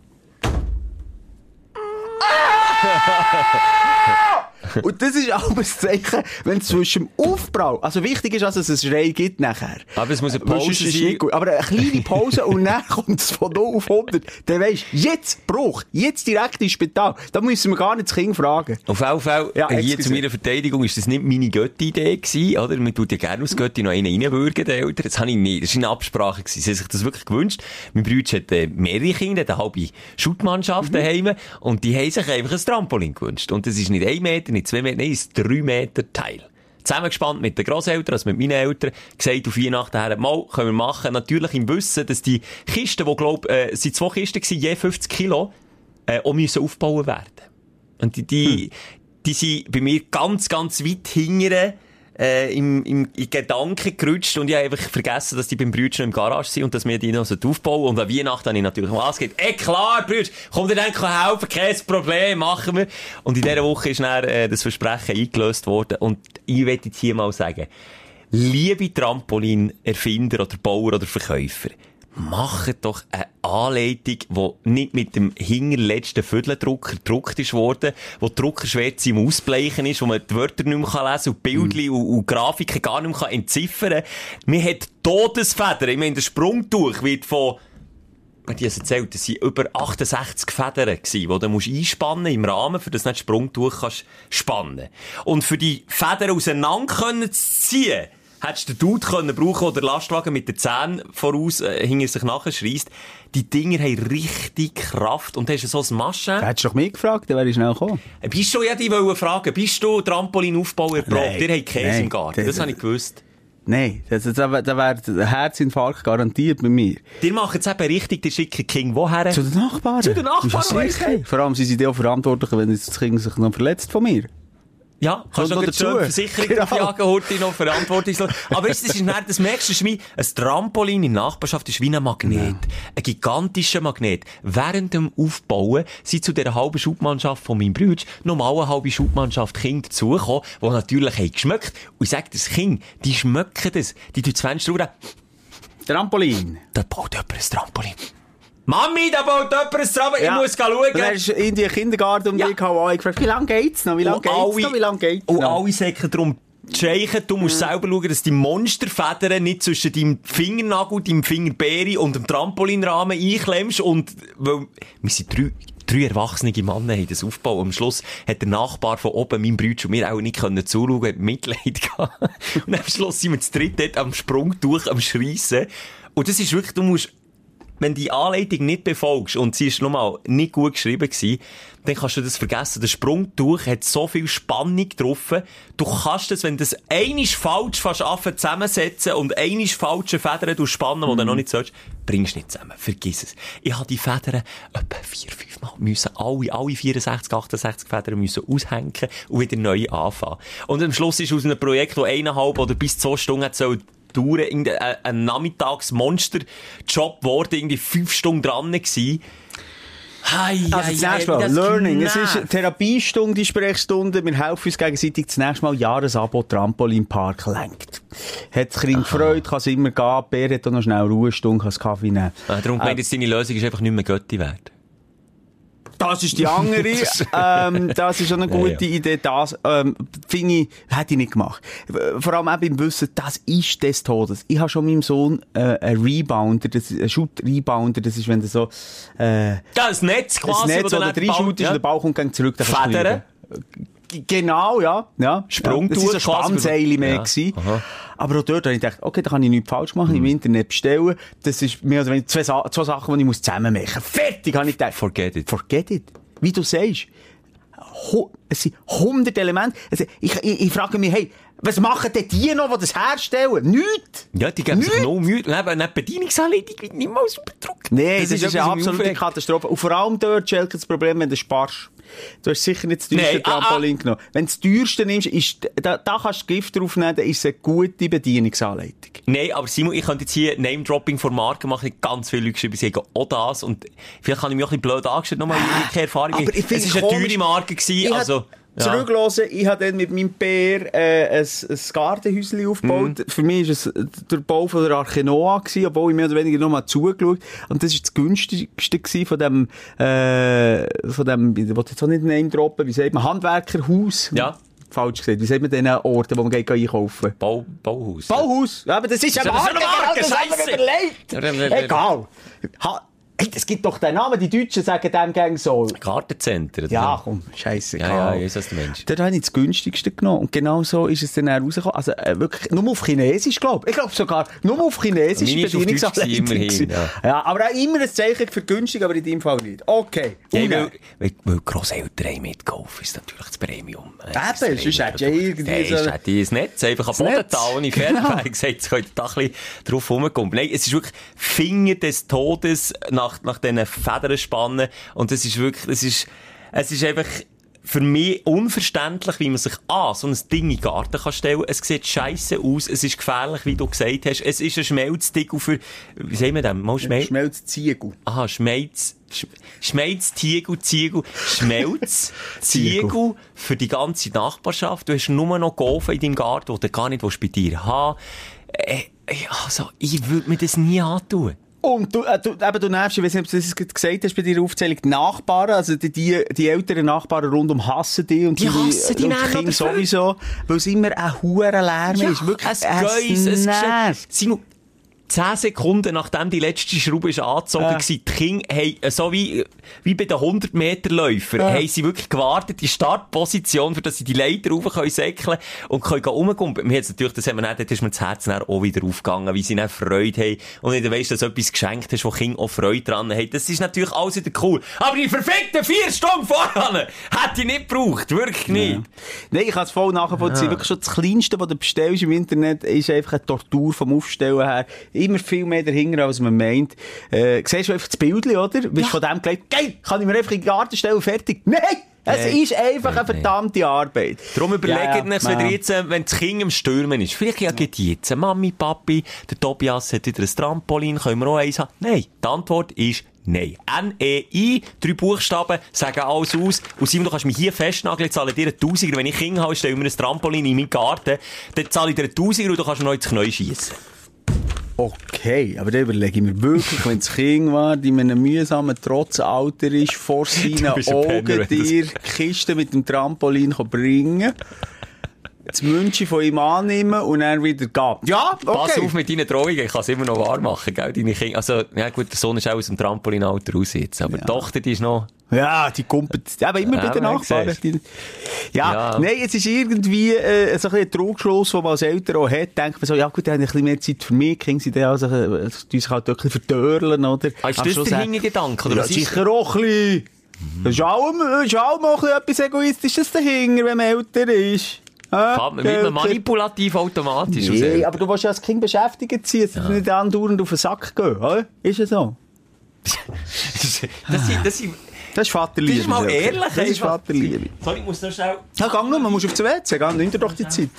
Und das ist auch ein Zeichen, wenn es zwischen dem Aufbau, also wichtig ist, dass es einen Schrei gibt nachher. Aber es muss eine Weil Pause sein. gut. Aber eine kleine Pause und dann kommt es von 0 auf 100. Dann weisst du, jetzt Bruch, jetzt direkt ins Spital. Da müssen wir gar nicht das Kind fragen. Auf jeden Fall, Ja, äh, hier zu meiner Verteidigung, ist das nicht meine Götti-Idee gewesen, oder? Man tut ja gerne aus Götti noch einen reinwürgen, den Eltern. Das habe ich nicht. Das war eine Absprache gewesen. Sie haben sich das wirklich gewünscht. Mein Bruder hat äh, mehrere Kinder, eine halbe Schuttmannschaft Mhm. daheim. Und die haben sich einfach ein Trampolin gewünscht. Und das ist nicht ein Meter, nicht zwei Meter, nein, drei Meter Teil. zusammengespannt mit den Grosseltern, also mit meinen Eltern, gesagt auf Weihnachten her, mal, können wir machen. Natürlich im Wissen, dass die Kisten, die, glaub, äh, sind zwei Kisten gewesen, je 50 Kilo, äh, auch müssen aufbauen werden. Und die, die, die sind bei mir ganz, ganz weit hingere äh, im, im, in Gedanken gerutscht und ich habe einfach vergessen, dass die beim Brütchen im Garage sind und dass wir die noch so aufbauen Und an Weihnachten habe ich natürlich mal ausgeht. Ey, klar, Brütsch, komm dir dann helfen, kein Problem, machen wir. Und in dieser Woche ist dann, äh, das Versprechen eingelöst worden und ich werde jetzt hier mal sagen, liebe Trampolin-Erfinder oder Bauer oder Verkäufer, macht doch eine Anleitung, die nicht mit dem hinterletzten Vierteldrucker gedruckt ist worden, wo die Druckerschwärze im Ausbleichen ist, wo man die Wörter nicht mehr lesen kann und Bildchen mm. und, und, Grafiken gar nicht mehr entziffern kann. Man hat Todesfedern. Ich meine, der Sprungtuch wird von die haben erzählt, das waren über 68 Federn die du musst einspannen im Rahmen, für das du nicht Sprungtuch kannst spannen. Und für die Federn auseinander können zu ziehen, hättest du den Dude können brauchen, oder Lastwagen mit den Zähnen voraus, äh, hinter sich nachher schreist. Die Dinger haben richtig Kraft. Und hast du so ein Maschen. Hättest du doch mich gefragt, dann wäre ich schnell gekommen. Äh, bist du, ja, die wollen fragen, bist du Trampolinaufbauer erprobt? Ihr habt Käse im Garten. Das, das habe ich gewusst. Nein, das, das, das wäre der Herzinfarkt garantiert bei mir. Die machen es eben richtig, die schicken King woher? Zu den Nachbarn. Zu den Nachbarn. Vor allem sind sie auch verantwortlich, wenn das Kind sich noch verletzt von mir. Ja, kannst du noch dazu. schön Versicherung genau. aufjagen, heute noch verantwortlich Aber weißt, das, ist nicht, das merkst du, das ist wie, ein Trampolin in der Nachbarschaft ist wie ein Magnet. Ja. Ein gigantischer Magnet. Während dem Aufbauen sind zu dieser halben Schubmannschaft von meinem Bruder nochmal eine halbe Schubmannschaft Kinder dazugekommen, die natürlich haben geschmeckt. Und ich sage, das Kind, die schmecken das. Die tun das Fenster Trampolin. Da baut jemand ein Trampolin. Mami, da baut jemand ein Trampolin, ich muss schauen. Dann hast du in die Kindergarten um ja. dich gehauen gefragt, wie lange geht's noch, wie lange geht's alle, noch, wie lange geht's noch? Und alle sagen darum, Scheichen, du musst mhm. selber schauen, dass die Monsterfedern nicht zwischen deinem Fingernagel, deinem Fingerbeere und dem Trampolinrahmen einklemmst und, weil, wir sind drei, drei erwachsene Männer haben das aufgebaut. Am Schluss hat der Nachbar von oben, mein Bruder und mir auch nicht können zuschauen, hat Mitleid gehabt. Und am Schluss sind wir zu dritt dort am Sprung durch, am Schreissen. Und das ist wirklich, du musst wenn die Anleitung nicht befolgst und sie ist nochmal nicht gut geschrieben gewesen, dann kannst du das vergessen. Der Sprungtuch hat so viel Spannung drauf. Du kannst das, wenn du das einisch falsch fast zusammensetzen und einisch falsche Federn du spannen, die mm. du noch nicht sollst, bringst du nicht zusammen. Vergiss es. Ich habe die Federn etwa vier, fünf Mal müssen, alle, alle 64, 68 Federn müssen aushängen und wieder neu anfangen. Und am Schluss ist aus einem Projekt, das eineinhalb oder bis zwei Stunden hat, soll Touren, irgendein äh, ein Nachmittagsmonster-Job geworden, irgendwie fünf Stunden dran gewesen. Hi, also das nächste Mal, Learning. Es ist Therapiestunde, die Sprechstunde. Wir helfen uns gegenseitig. Das nächste Mal Jahresabo Trampolinpark lenkt. Hat das Kind gefreut, kann es immer gehen. Bär hat auch noch schnell Ruhestunde, kann es Kaffee nehmen. Ah, darum äh, meint jetzt deine Lösung ist einfach nicht mehr Götti wert. Das ist die andere. ähm, das ist schon eine gute ja, ja. Idee. Das, ähm, finde ich, hätte ich nicht gemacht. Vor allem auch beim Wissen, das ist des Todes. Ich habe schon meinem Sohn, äh, einen Rebounder, das ist, ein Shoot-Rebounder, das ist, wenn du so, äh, das Netz quasi, das Netz, oder drei Shoot ist, ja. und der Ball kommt zurück, Federn. Genau, ja. ja. Sprungtour. Ja, das war ein Spannseil mehr. Ja. Aber auch dort habe ich gedacht, okay, da kann ich nichts falsch machen, mhm. im Internet bestellen. Das ist mehr oder weniger zwei, zwei Sachen, die ich zusammen machen muss. Fertig, habe ich gedacht. Forget it. Forget it. Wie du sagst. Es sind 100 Elemente. Also ich, ich, ich frage mich, hey, was machen denn die noch, die das herstellen? Nichts! Ja, die geben sich noch Mühe. Eben, eine Bedienungsanleitung wird nicht mal so bedruckt. Nein, das, das ist, ist eine absolute Katastrophe. Und vor allem dort, Schelke, das Problem, wenn du sparst. Du hast sicher nicht das teuerste nee, Trampolin ah, ah. genommen. Wenn du das teuerste nimmst, ist, da, da kannst du Gift draufnehmen, dann ist es eine gute Bedienungsanleitung. Nein, aber Simon, ich könnte jetzt hier Name-Dropping von Marken machen. Ganz viele Leute schreiben, sie haben auch das. Und vielleicht habe ich mich auch ein bisschen blöd angestellt, nochmal eine Erfahrung. Aber ich es war eine teure Marke gewesen, also... Ja. Zurücklassen, ich habe dann mit meinem Bär äh, ein, ein Gartenhäuschen aufgebaut. Mm. Für mich war es der Bau von der Arkenoa, gewesen, obwohl ich mehr oder weniger noch mal zugeschaut Und das war das günstigste von dem, äh, von dem, ich will jetzt auch nicht Name droppen, wie sagt man, Handwerkerhaus. Ja falsch gesagt. Wie sagt man den Orten, wo man geht einkaufen? Bau, Bauhaus. Bauhaus? Ja, aber das ist ja Marke, das haben wir überlegt. Egal. Ha Ey, es gibt doch den Namen, die Deutschen sagen dem gang so. Gartencenter. oder Ja, komm, scheiße. Ja, ja, weiß, was du meinst. Dort habe ich das günstigste genommen. Und genau so ist es dann auch rausgekommen. Also, äh, wirklich, nur auf Chinesisch, glaube ich. Ich glaube sogar, nur auf Chinesisch Meine ist Bedienungsanleitung immerhin, ja. ja. aber auch immer ein Zeichen für günstig, aber in deinem Fall nicht. Okay. Ja, weil, weil, weil Grosseltern mitgeholfen, ist natürlich das Premium. äh, das Eben, sonst hättest du ja irgendwie so- hätte ich ein Netz einfach am Das Boden da, ohne Fernweh gesagt, jetzt könnt ihr da ein bisschen drauf rumkommen. Nein, es ist wirklich Finger des Todes nach, nach diesen Federn spannen. Und es ist wirklich, es ist, es ist einfach, für mich unverständlich, wie man sich an so ein Ding in den Garten kann stellen. Es sieht scheiße aus, es ist gefährlich, wie du gesagt hast. Es ist ein Schmelzdickel für, wie sagen wir das? Mal Schmelz? Schmelz Ziegel. Aha, Schmelz, Sch- Schmelz, Tiegel, Ziegel, Schmelz, Ziegel für die ganze Nachbarschaft. Du hast nur noch Golfen in deinem Garten, die du gar nicht willst bei dir haben äh, äh, also, ich würde mir das nie antun. Und du, äh, du, eben, du nervst, ich weiß nicht, ob du das gesagt hast bei deiner Aufzählung, die Nachbarn, also die, die, die älteren Nachbarn rundum hassen dich und Die hassen die und Nerven Kinder sowieso, weil es immer ein hoher Lärm ist. Wirklich, es Geis, es nervt. Simon, 10 Sekunden nachdem die letzte Schraube ist angezogen Ja. war, die Kinder haben, äh, so wie, wie bei den 100-Meter-Läufern, Ja. haben sie wirklich gewartet, die Startposition, für dass sie die Leiter rauf können säckeln und können gehen rumkumpen. Mir hat's natürlich, das haben wir nicht, dort ist mir das Herz dann auch wieder aufgegangen, wie sie dann Freude haben. Und du weisst, dass du etwas geschenkt hast, wo Kinder auch Freude dran haben, das ist natürlich alles wieder cool. Aber die verfickten vier Stunden vorher hätte ich nicht gebraucht. Wirklich nicht. Nein, ich kann es voll nachvollziehen. Wirklich schon das Kleinste, was du bestellst im Internet, ist einfach eine Tortur vom Aufstellen her. Immer viel mehr dahinter, als man meint. Äh, siehst du einfach das Bild, oder? Bist von dem gelegt, geil, kann ich mir einfach in den Garten stellen, fertig. Nein! Es Nein. ist einfach eine verdammte Arbeit. Darum überlegt Ja, ja, euch, wenn ja. jetzt, wenn das Kind im Stürmen ist, vielleicht ja geht jetzt, Mami, Papi, der Tobias hat wieder ein Trampolin, können wir auch eins haben? Nein. Die Antwort ist Nein. N-E-I, drei Buchstaben, sagen alles aus. Und Simon, du kannst mich hier festnageln, ich zahle dir einen Tausiger. Wenn ich Kinder habe, stelle ich mir ein Trampolin in meinen Garten, dann zahle ich dir einen Tausiger und du kannst mir noch ins Knie schiessen. Okay, aber dann überlege ich mir wirklich, wenn das Kind war, in einem mühsamen Trotzalter ist, vor seinen Augen Penner, dir Kiste mit dem Trampolin bringen das München von ihm annehmen und dann wieder gehen. Ja, okay. Pass auf mit deinen Drohungen, ich kann es immer noch wahr machen, gell, deine Kinder. Also, ja gut, der Sohn ist auch aus dem Trampolinalter raus jetzt, aber die Tochter, die ist noch... Ja, die kumpelt, aber immer bei Ja, den man Nachbarn. Die- Ja, Ja. nein, es ist irgendwie äh, so ein ein Trugschluss, den man als Eltern auch hat. Denkt man so, ja gut, dann habe ich ein bisschen mehr Zeit für mich, Kinder sind dann also, äh, die sich halt wirklich verdörlen, oder? Ah, ist Aber das der oder Ja, sicher auch ein bisschen. Das ist auch, das ist auch mal ein bisschen etwas Egoistisches dahinter, wenn man älter ist. Ah, man- Wird man manipulativ automatisch? Nee, aber du willst ja als Kind beschäftigt sein, es ja. nicht andauernd auf den Sack gehen, oder? Ist ja so. das, sind- das, sind- Das ist Vaterliebe. das ist mal ehrlich. Das ist. Vaterliebe. Sorry, ich muss noch schnell... Ja, gang nur, man muss auf den WC, geh, nimm dir doch die Zeit.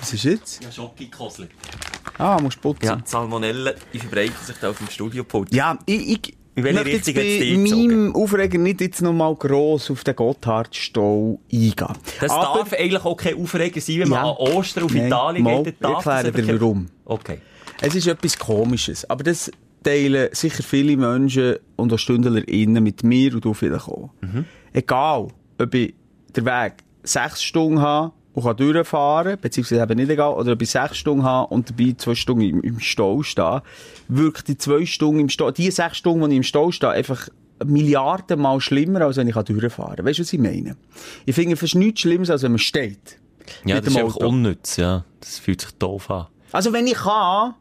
Was ist jetzt? Ja, Schocki gekostet. Ah, musst putzen. Ja, Ja, die Salmonellen, die verbreiten sich da auf dem Studiopult. ich, ich In welche jetzt Richtung hat's bei meinem Aufreger nicht jetzt noch mal gross auf den Gotthardstau eingehen. Das Aber- darf eigentlich auch kein Aufreger sein, wenn man Ja. an Ostern auf Nein, Italien mal, geht. darf ich erkläre das dir warum. Okay. Es ist etwas Komisches, aber das teilen sicher viele Menschen und auch StündlerInnen mit mir und du vielleicht auch. Egal, ob ich den Weg sechs Stunden habe und kann durchfahren, beziehungsweise eben nicht egal, oder ob ich sechs Stunden habe und dabei zwei Stunden im, im Stau stehe, wirkt die zwei Stunden im Stau, die sechs Stunden, die ich im Stau stehe, einfach Milliarden Mal schlimmer, als wenn ich durchfahren kann. Weißt du, was ich meine? Ich finde fast nichts Schlimmes, als wenn man steht. Ja, das ist einfach unnütz, ja. Das fühlt sich doof an. Also wenn ich kann,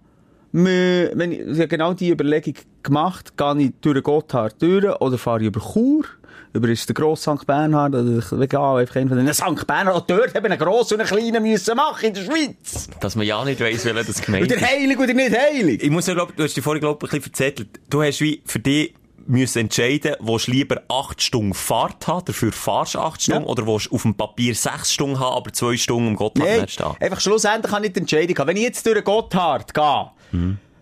wenn ich, genau die Überlegung gemacht, gehe ich durch Gotthard durch oder fahre ich über Chur, über ist der grosse St. Bernhard oder egal, einfach einen von den St. Bernhard, auch dort haben einen grossen und einen kleinen müssen machen in der Schweiz. Dass man ja nicht weiss, wer das gemeint Oder ist. heilig oder nicht heilig. Ich muss ja, glaub, du hast dich vorhin, glaub ich, ein bisschen verzettelt. Du hast wie für dich müssen entscheiden, willst du lieber acht Stunden Fahrt haben, dafür fahrst du acht Stunden, Ja. oder willst du auf dem Papier sechs Stunden haben, aber zwei Stunden im Gotthard nicht stehen? einfach schlussendlich kann ich die Entscheidung haben. Wenn ich jetzt durch Gotthard gehe,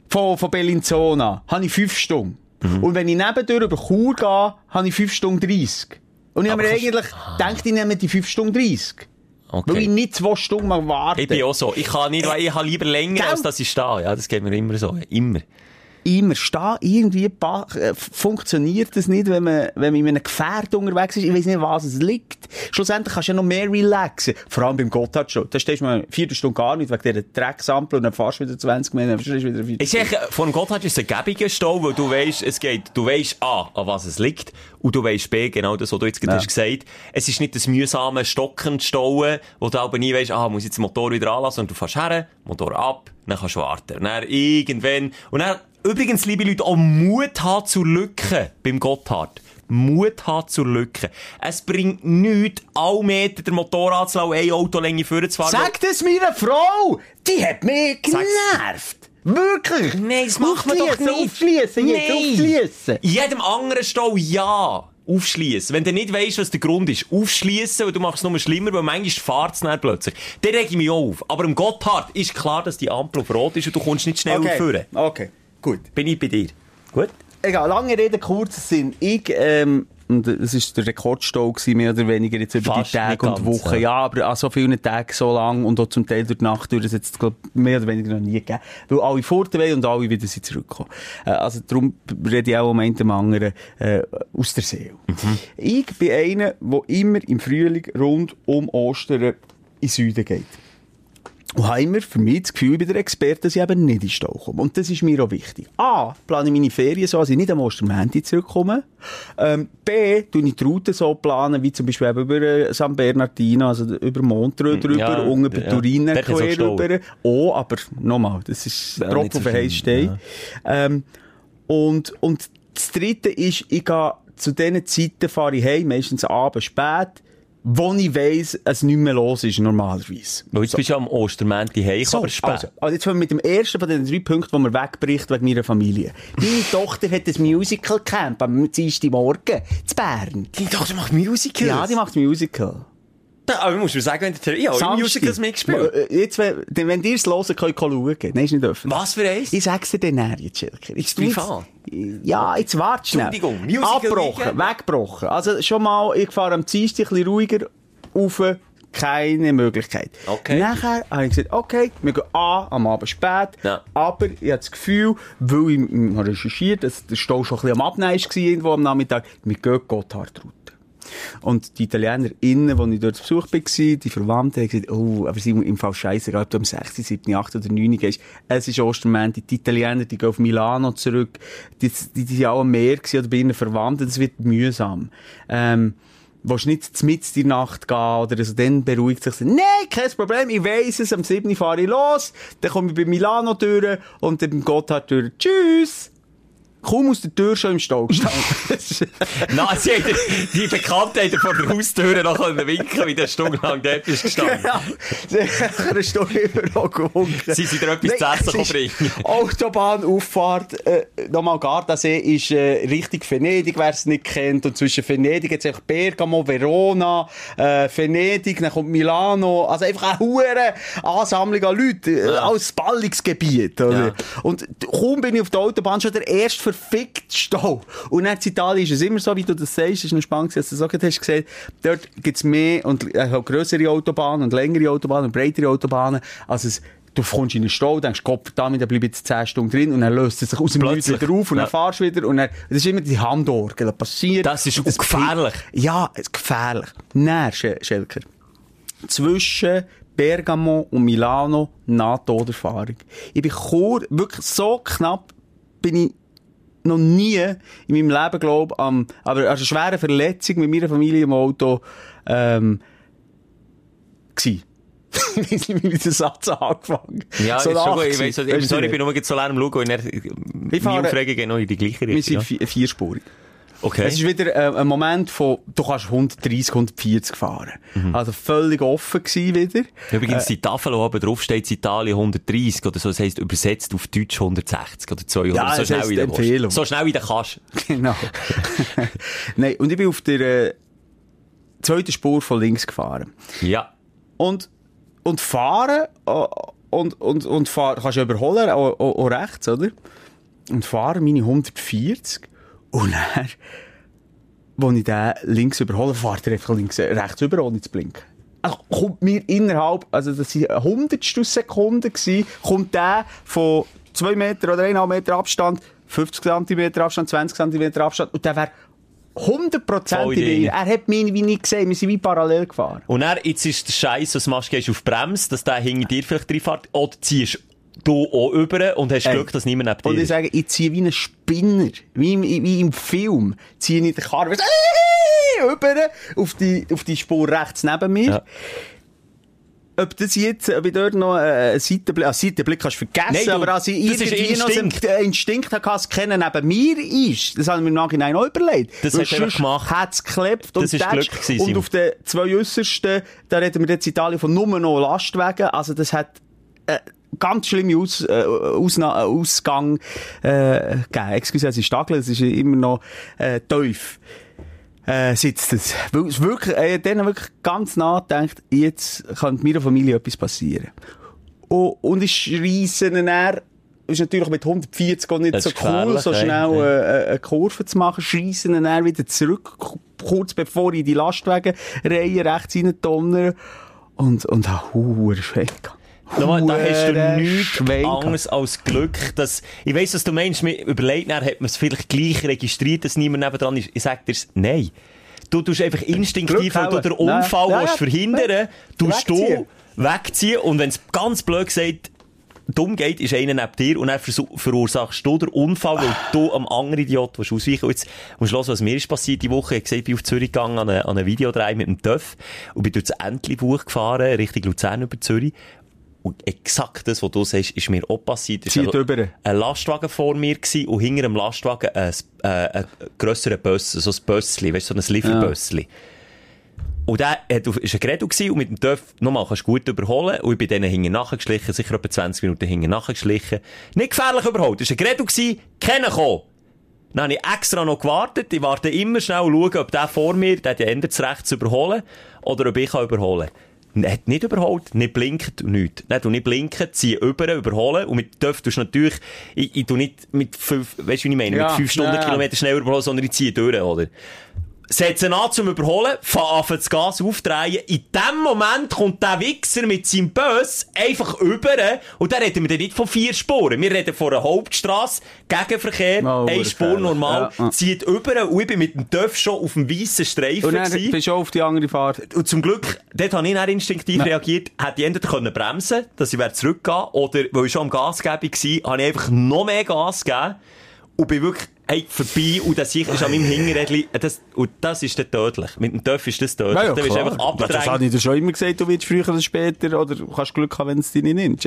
von, von Bellinzona, habe ich fünf Stunden. Und wenn ich nebendurch über Chur gehe, habe ich fünf Stunden 30. Und ich habe mir eigentlich gedacht, ich nehme die fünf Stunden 30. Weil ich Okay. nicht zwei Stunden mal warte. Ich bin auch so. Ich kann nicht, weil ich habe lieber länger, Gell? als dass ich stehe. Ja, das geht mir immer so. Immer. Immer stehen. Irgendwie äh, funktioniert das nicht, wenn man, wenn man in einem Gefährt unterwegs ist. Ich weiß nicht, was es liegt. Schlussendlich kannst du ja noch mehr relaxen. Vor allem beim Gotthard schon. Da stehst du mal eine Viertelstunde gar nicht wegen dieser Drecksampel und dann fährst du wieder 20 Minuten, dann stehst du wieder eine Ich Viertelstunde. sage, von Gotthard ist es ein gäbiger Stau, weil du weisst, es geht, du weisst A, an was es liegt, und du weisst B, genau das, was du jetzt gerade Ja. hast gesagt. Es ist nicht das mühsame Stocken stauen, wo du aber nie weisst, ah, muss ich jetzt den Motor wieder anlassen, und du fährst her, Motor ab, dann kannst du warten. Dann irgendwann, und dann, übrigens, liebe Leute, auch Mut haben zur Lücke beim Gotthard. Mut haben zur Lücke. Es bringt nichts, alle Meter den Motor anzulassen, eine Autolänge vorzufahren. Sag das meiner Frau! Die hat mich Sag's. genervt! Wirklich! Nein, das macht man doch Aufschliessen, nicht. Aufschliessen, jetzt Nein. aufschliessen! In jedem anderen Stall ja. Aufschließen. Wenn du nicht weißt, was der Grund ist, aufschließen, weil du machst es nur schlimmer, weil manchmal fahrt es dann plötzlich. Dann reg ich mich auf. Aber im Gotthard ist klar, dass die Ampel auf Rot ist und du kommst nicht schnell Okay, vorne. okay, gut. Bin ich bei dir. Gut? Egal, lange Rede, kurzer Sinn. Ich, ähm, und das ist der Rekordstau gewesen, mehr oder weniger jetzt über Fast die Tage und Wochen. ja. Ja. aber an so vielen Tagen so lang und auch zum Teil durch die Nacht durch, das es, glaub, mehr oder weniger noch nie gegeben. Weil alle fort wollen und alle wieder sind zurückgekommen. Äh, also darum rede ich auch um einen dem anderen äh, aus der Seele. Mhm. Ich bin einer, der immer im Frühling rund um Ostern in den Süden geht. Und habe immer für mich das Gefühl, bin der Experte, dass ich eben nicht in Stau komme. Und das ist mir auch wichtig. A, plane ich meine Ferien so, dass ich nicht am Ostermänti zurückkomme. Ähm, B, tue ich die Route so planen, wie zum Beispiel eben über äh, San Bernardino, also über Montreux drüber, ja, und über ja. Turin auch quer rüber. Oh, aber nochmal, das ist Ja, Tropfen auf den Stein. Ähm, und, und das Dritte ist, ich gehe zu diesen Zeiten fahre ich heim, meistens abends spät, wo ich weiss, es nicht mehr los ist, normalerweise. Weil jetzt bist du am Ostermänti heim, So, aber spät. also, also jetzt fangen wir mit dem ersten von den drei Punkten, wo man wegbricht wegen meiner Familie. Meine Tochter hat ein Musical Camp am Dienstagmorgen zu Bern. Deine Tochter macht Musicals. Ja, die macht Musical. Da, aber musst du mir sagen, wenn der habe in Musicals mitgespielt. Äh, Jetzt, wenn, wenn ihr es hören könnt, schauen. Nein, ist nicht öffentlich. Was für eins? Ich sag's dir dann näher, jetzt, Schilker. Jetzt, privat? Ja, jetzt warte schnell. Entschuldigung, Musical Abgebrochen, Weekend? weggebrochen. Also schon mal, ich fahre am Dienstag ein bisschen ruhiger rauf. Keine Möglichkeit. Okay. Nachher habe ich gesagt, okay, wir gehen an, am Abend spät. Ja. Aber ich habe das Gefühl, weil ich recherchiert, dass der Stau schon ein bisschen am Abnehmen war, irgendwo am Nachmittag, wir gehen Gotthardroute. Und die ItalienerInnen, die ich dort zu Besuch war, die Verwandten, haben gesagt, oh, aber sie im Fall scheiße, ob du am 6., 7., 8. oder 9. gehst. Es ist Ostermänti. Die Italiener, die gehen auf Milano zurück. Die, die, die sind auch am Meer oder bei ihren Verwandten. Das wird mühsam. Ähm, willst nicht mit in die Nacht gehen oder so, dann beruhigt sich Nein, kein Problem, ich weiss es, am 7. fahre ich los, dann komme ich bei Milano durch und dann Gotthard durch. Tschüss! Kaum aus der Tür schon im Stau gestanden. Nein, sie hat, die Bekannte hat dir vor der Haustür noch winken, wie der Stunde lang dort bist gestanden. Ja, sie haben eine Stunde noch gewunken. Sie sind dir etwas zu essen es ist bringen. Autobahnauffahrt, äh, nochmal Gardasee ist äh, Richtung Venedig, wer es nicht kennt. Und zwischen Venedig jetzt einfach Bergamo, Verona, äh, Venedig, dann kommt Milano. Also einfach eine hohe Ansammlung an Leuten, äh, als Ballungsgebiet. Ja. Und kaum bin ich auf der Autobahn schon der erste verfickt Stau. Und dann in Italien ist es immer so, wie du das sagst, ist noch spannend, dass du das auch hast gesagt, dort gibt's mehr und äh, grössere Autobahnen und längere Autobahnen und breitere Autobahnen, als es Du kommst in einen Stau, denkst, Gott verdammt, da bleib ich jetzt 10 Stunden drin und dann löst es sich aus dem Nichts wieder auf und dann Ja. fahrst du wieder und dann, das ist immer die Handorgel, das passiert. Das ist auch gefährlich. Ja, es gefährlich. Nein, Sch- Schelker. Zwischen Bergamo und Milano NATO-Erfahrung. Ich bin kur, wirklich so knapp bin ich noch nie in meinem Leben, glaube am, aber an einer schweren Verletzung mit meiner Familie im Auto, ähm, gsi. ich weiss nicht, wie ich den Satz angefangen Ja, so ist schon gut. Ich weiss, also, du sorry, ich bin nur so lange am Schauen und dann, Ich fahre- meine Aufregung geht noch in die gleiche Wir Richtung. sind Ja. vi- vierspurig. Okay. Es ist wieder äh, ein Moment von, du kannst 130, 140 fahren. Also völlig offen gewesen wieder. Übrigens, die Tafel, die oben drauf steht, Italien 130 oder so, das heisst übersetzt auf Deutsch 160 oder 200. Ja, so schnell wie du Empfehlung. So schnell wie du kannst. Genau. Nein, und ich bin auf der äh, zweiten Spur von links gefahren. Ja. Und, und fahren, äh, und, und, und fahren, kannst du überholen, auch, auch, auch rechts, oder? Und fahren meine 140. Und dann, als ich den links überhole, fährt er einfach links, rechts über, ohne zu blinken. Also kommt mir innerhalb, also das waren Hundertstel Sekunden gewesen, kommt der von 2 Meter oder 1,5 Meter Abstand, 50 cm Abstand, 20 cm Abstand und der wäre 100% Voll in drin. mir. Er hat mich wie nicht gesehen, wir sind wie parallel gefahren. Und dann, jetzt ist der Scheiß, was du machst, gehst auf die Bremse, dass der hinter dir vielleicht reinfährt, oder ziehst du auch über und hast Ey. Glück, dass niemand neben Und dir ich ist. sage, ich ziehe wie ein Spinner, wie im, wie im Film, ziehe ich den Karren über auf die, auf die Spur rechts neben mir. Ja. Ob das jetzt, ob ich dort noch äh, einen Seitenblick, einen Seitenblick kannst du vergessen, Nein, du, aber als ich irgendwie noch einen Instinkt. hatte, dass keiner neben mir ist, das habe ich mir im Nachhinein auch überlegt. Das hast du gemacht. Hat's geklebt und Das ist. Glück gewesen, Und auf den zwei äussersten, da reden wir jetzt in Italien von nur noch Lastwagen, also das hat, äh, ganz schlimme Aus, äh, Ausna äh, Ausgang äh, gegeben. Excuse, es ist Stagel, es ist immer noch äh, tief. Äh, sitzt es. Weil es wirklich, äh, denen wirklich ganz nachdenkt, jetzt könnte meiner Familie etwas passieren. Und, und ich schreisse ihn dann, ist natürlich mit 140 auch nicht so cool, so schnell Ja. äh, eine Kurve zu machen, schreisse ihn dann wieder zurück, kurz bevor ich die Lastwagenreihe rechts rein donnere. Und, und habe hure Schwenk. Nochmal, da hast du nichts anderes als Glück, dass, ich weiss, was du meinst, mir überlegt, dann hat man es vielleicht gleich registriert, dass niemand nebendran ist. Ich sag dir's, nein. Du tust einfach instinktiv, weil du den Unfall Nein. willst Ja, verhindern, tust du Wegziehen. und wenn es ganz blöd gesagt dumm geht, ist einer neben dir und dann verursachst du den Unfall, weil du am anderen Idiot willst ausweichen. Und jetzt musst du hören, was mir ist passiert die Woche. Ich gesagt, ich bin auf Zürich gegangen an einen, an einen Videodreh mit dem TÜV und bin durch das Entlebuch gefahren, Richtung Luzern über Zürich. Und exakt das, was du sagst, ist mir auch passiert. Es Zieht war ein, ein Lastwagen vor mir gewesen, und hinter dem Lastwagen ein, äh, ein grösserer Bus, so ein Bössli, weißt du, so ein Lieferbössli. Und der hat, auf- ist ein gewesen, und mit dem TÜV, nochmal, kannst du gut überholen. Und ich bin denen hinten nachgeschlichen, sicher etwa 20 Minuten hinten nachgeschlichen. Nicht gefährlich überholt. Es war ein Gerät gewesen, keiner gekommen. Dann habe ich extra noch gewartet. Ich warte immer schnell und schaue, ob der vor mir, der hat ja ändert rechts zu überholen, oder ob ich kann überholen kann. Hat nicht überholt, nicht blinkt und nichts. Dann tu nicht blinken, ziehe über, überholen. Und mit TÜV tust du natürlich, ich, ich tu nicht mit fünf, weißt du, wie ich meine, Ja, mit fünf Stundenkilometer schneller überholen, sondern ich ziehe durch, oder? Setze ihn an zum Überholen, fange an das Gas aufdrehen. In dem Moment kommt der Wichser mit seinem Bus einfach über. Und dann reden wir dann nicht von vier Spuren. Wir reden von einer Hauptstrasse, Gegenverkehr, Oh, eine Spur normal, Ja, ja. zieht über. Und ich bin mit dem TÜV schon auf dem weißen Streifen. Und dann gewesen. bist du auf die andere Fahrt. Und zum Glück, dort habe ich dann instinktiv reagiert, hätte ich entweder können bremsen dass ich zurückgehen oder, weil ich schon am Gasgeben war, habe ich einfach noch mehr Gas gegeben und bin wirklich, hey, vorbei und das Sicher ist an meinem Hinterrädchen, das, und das ist dann tödlich. Mit dem TÜV ist das tödlich. Ja, ja, Dann bist einfach Ja, Das abgedrängt. habe ich dir schon immer gesagt, du willst früher oder später, oder du kannst Glück haben, wenn es dich nicht nimmt.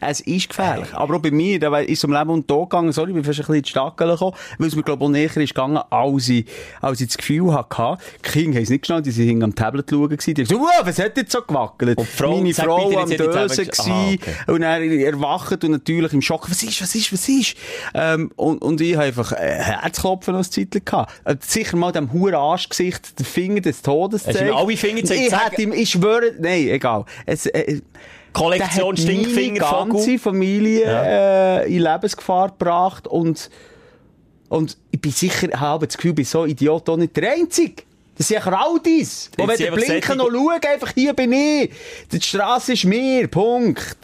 Es ist gefährlich. Aber auch bei mir, da ist es um Leben und Tod gegangen, sorry, ich bin fast ein bisschen in die Stackeln gekommen, weil es mir, glaube ich, auch näher ist gegangen, als ich, als ich das Gefühl hatte, die Kinder haben es nicht geschnallt, die sind hinten am Tablet schauen gewesen, die haben gesagt, wow, was hat jetzt so gewackelt? Und Frau, Meine Frau am Dösen Aha, gewesen, okay. und dann erwacht und natürlich im Schock, was ist, was ist, was ist? Ähm, und, und ich habe einfach Herzklopfen noch ein Zeitchen gehabt. Äh, sicher mal dem huren Arschgesicht den Finger des Todes gezeigt. alle Finger gezeigt? Ich hätte ihm, ich schwöre, nein, egal. Es, äh, Kollektion Stinkfinger, ganze Vogel. Familie äh, in Lebensgefahr gebracht und, und ich bin sicher, ich habe das Gefühl, ich bin so Idiot auch nicht der Einzige. Das sind ja Kraudis. Jetzt Wo wenn der Blinken noch schauen, einfach hier bin ich. Die Straße ist mir, Punkt.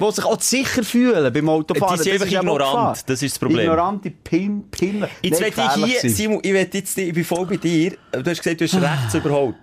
Wo sich auch sicher fühlen beim Autofahren. Die sind Das einfach ignorant. Das ist das Problem. Ignorante Pim Pimmel. Jetzt will ich hier, sein. Simon, ich jetzt, ich bin voll bei dir. Du hast gesagt, du hast rechts überholt.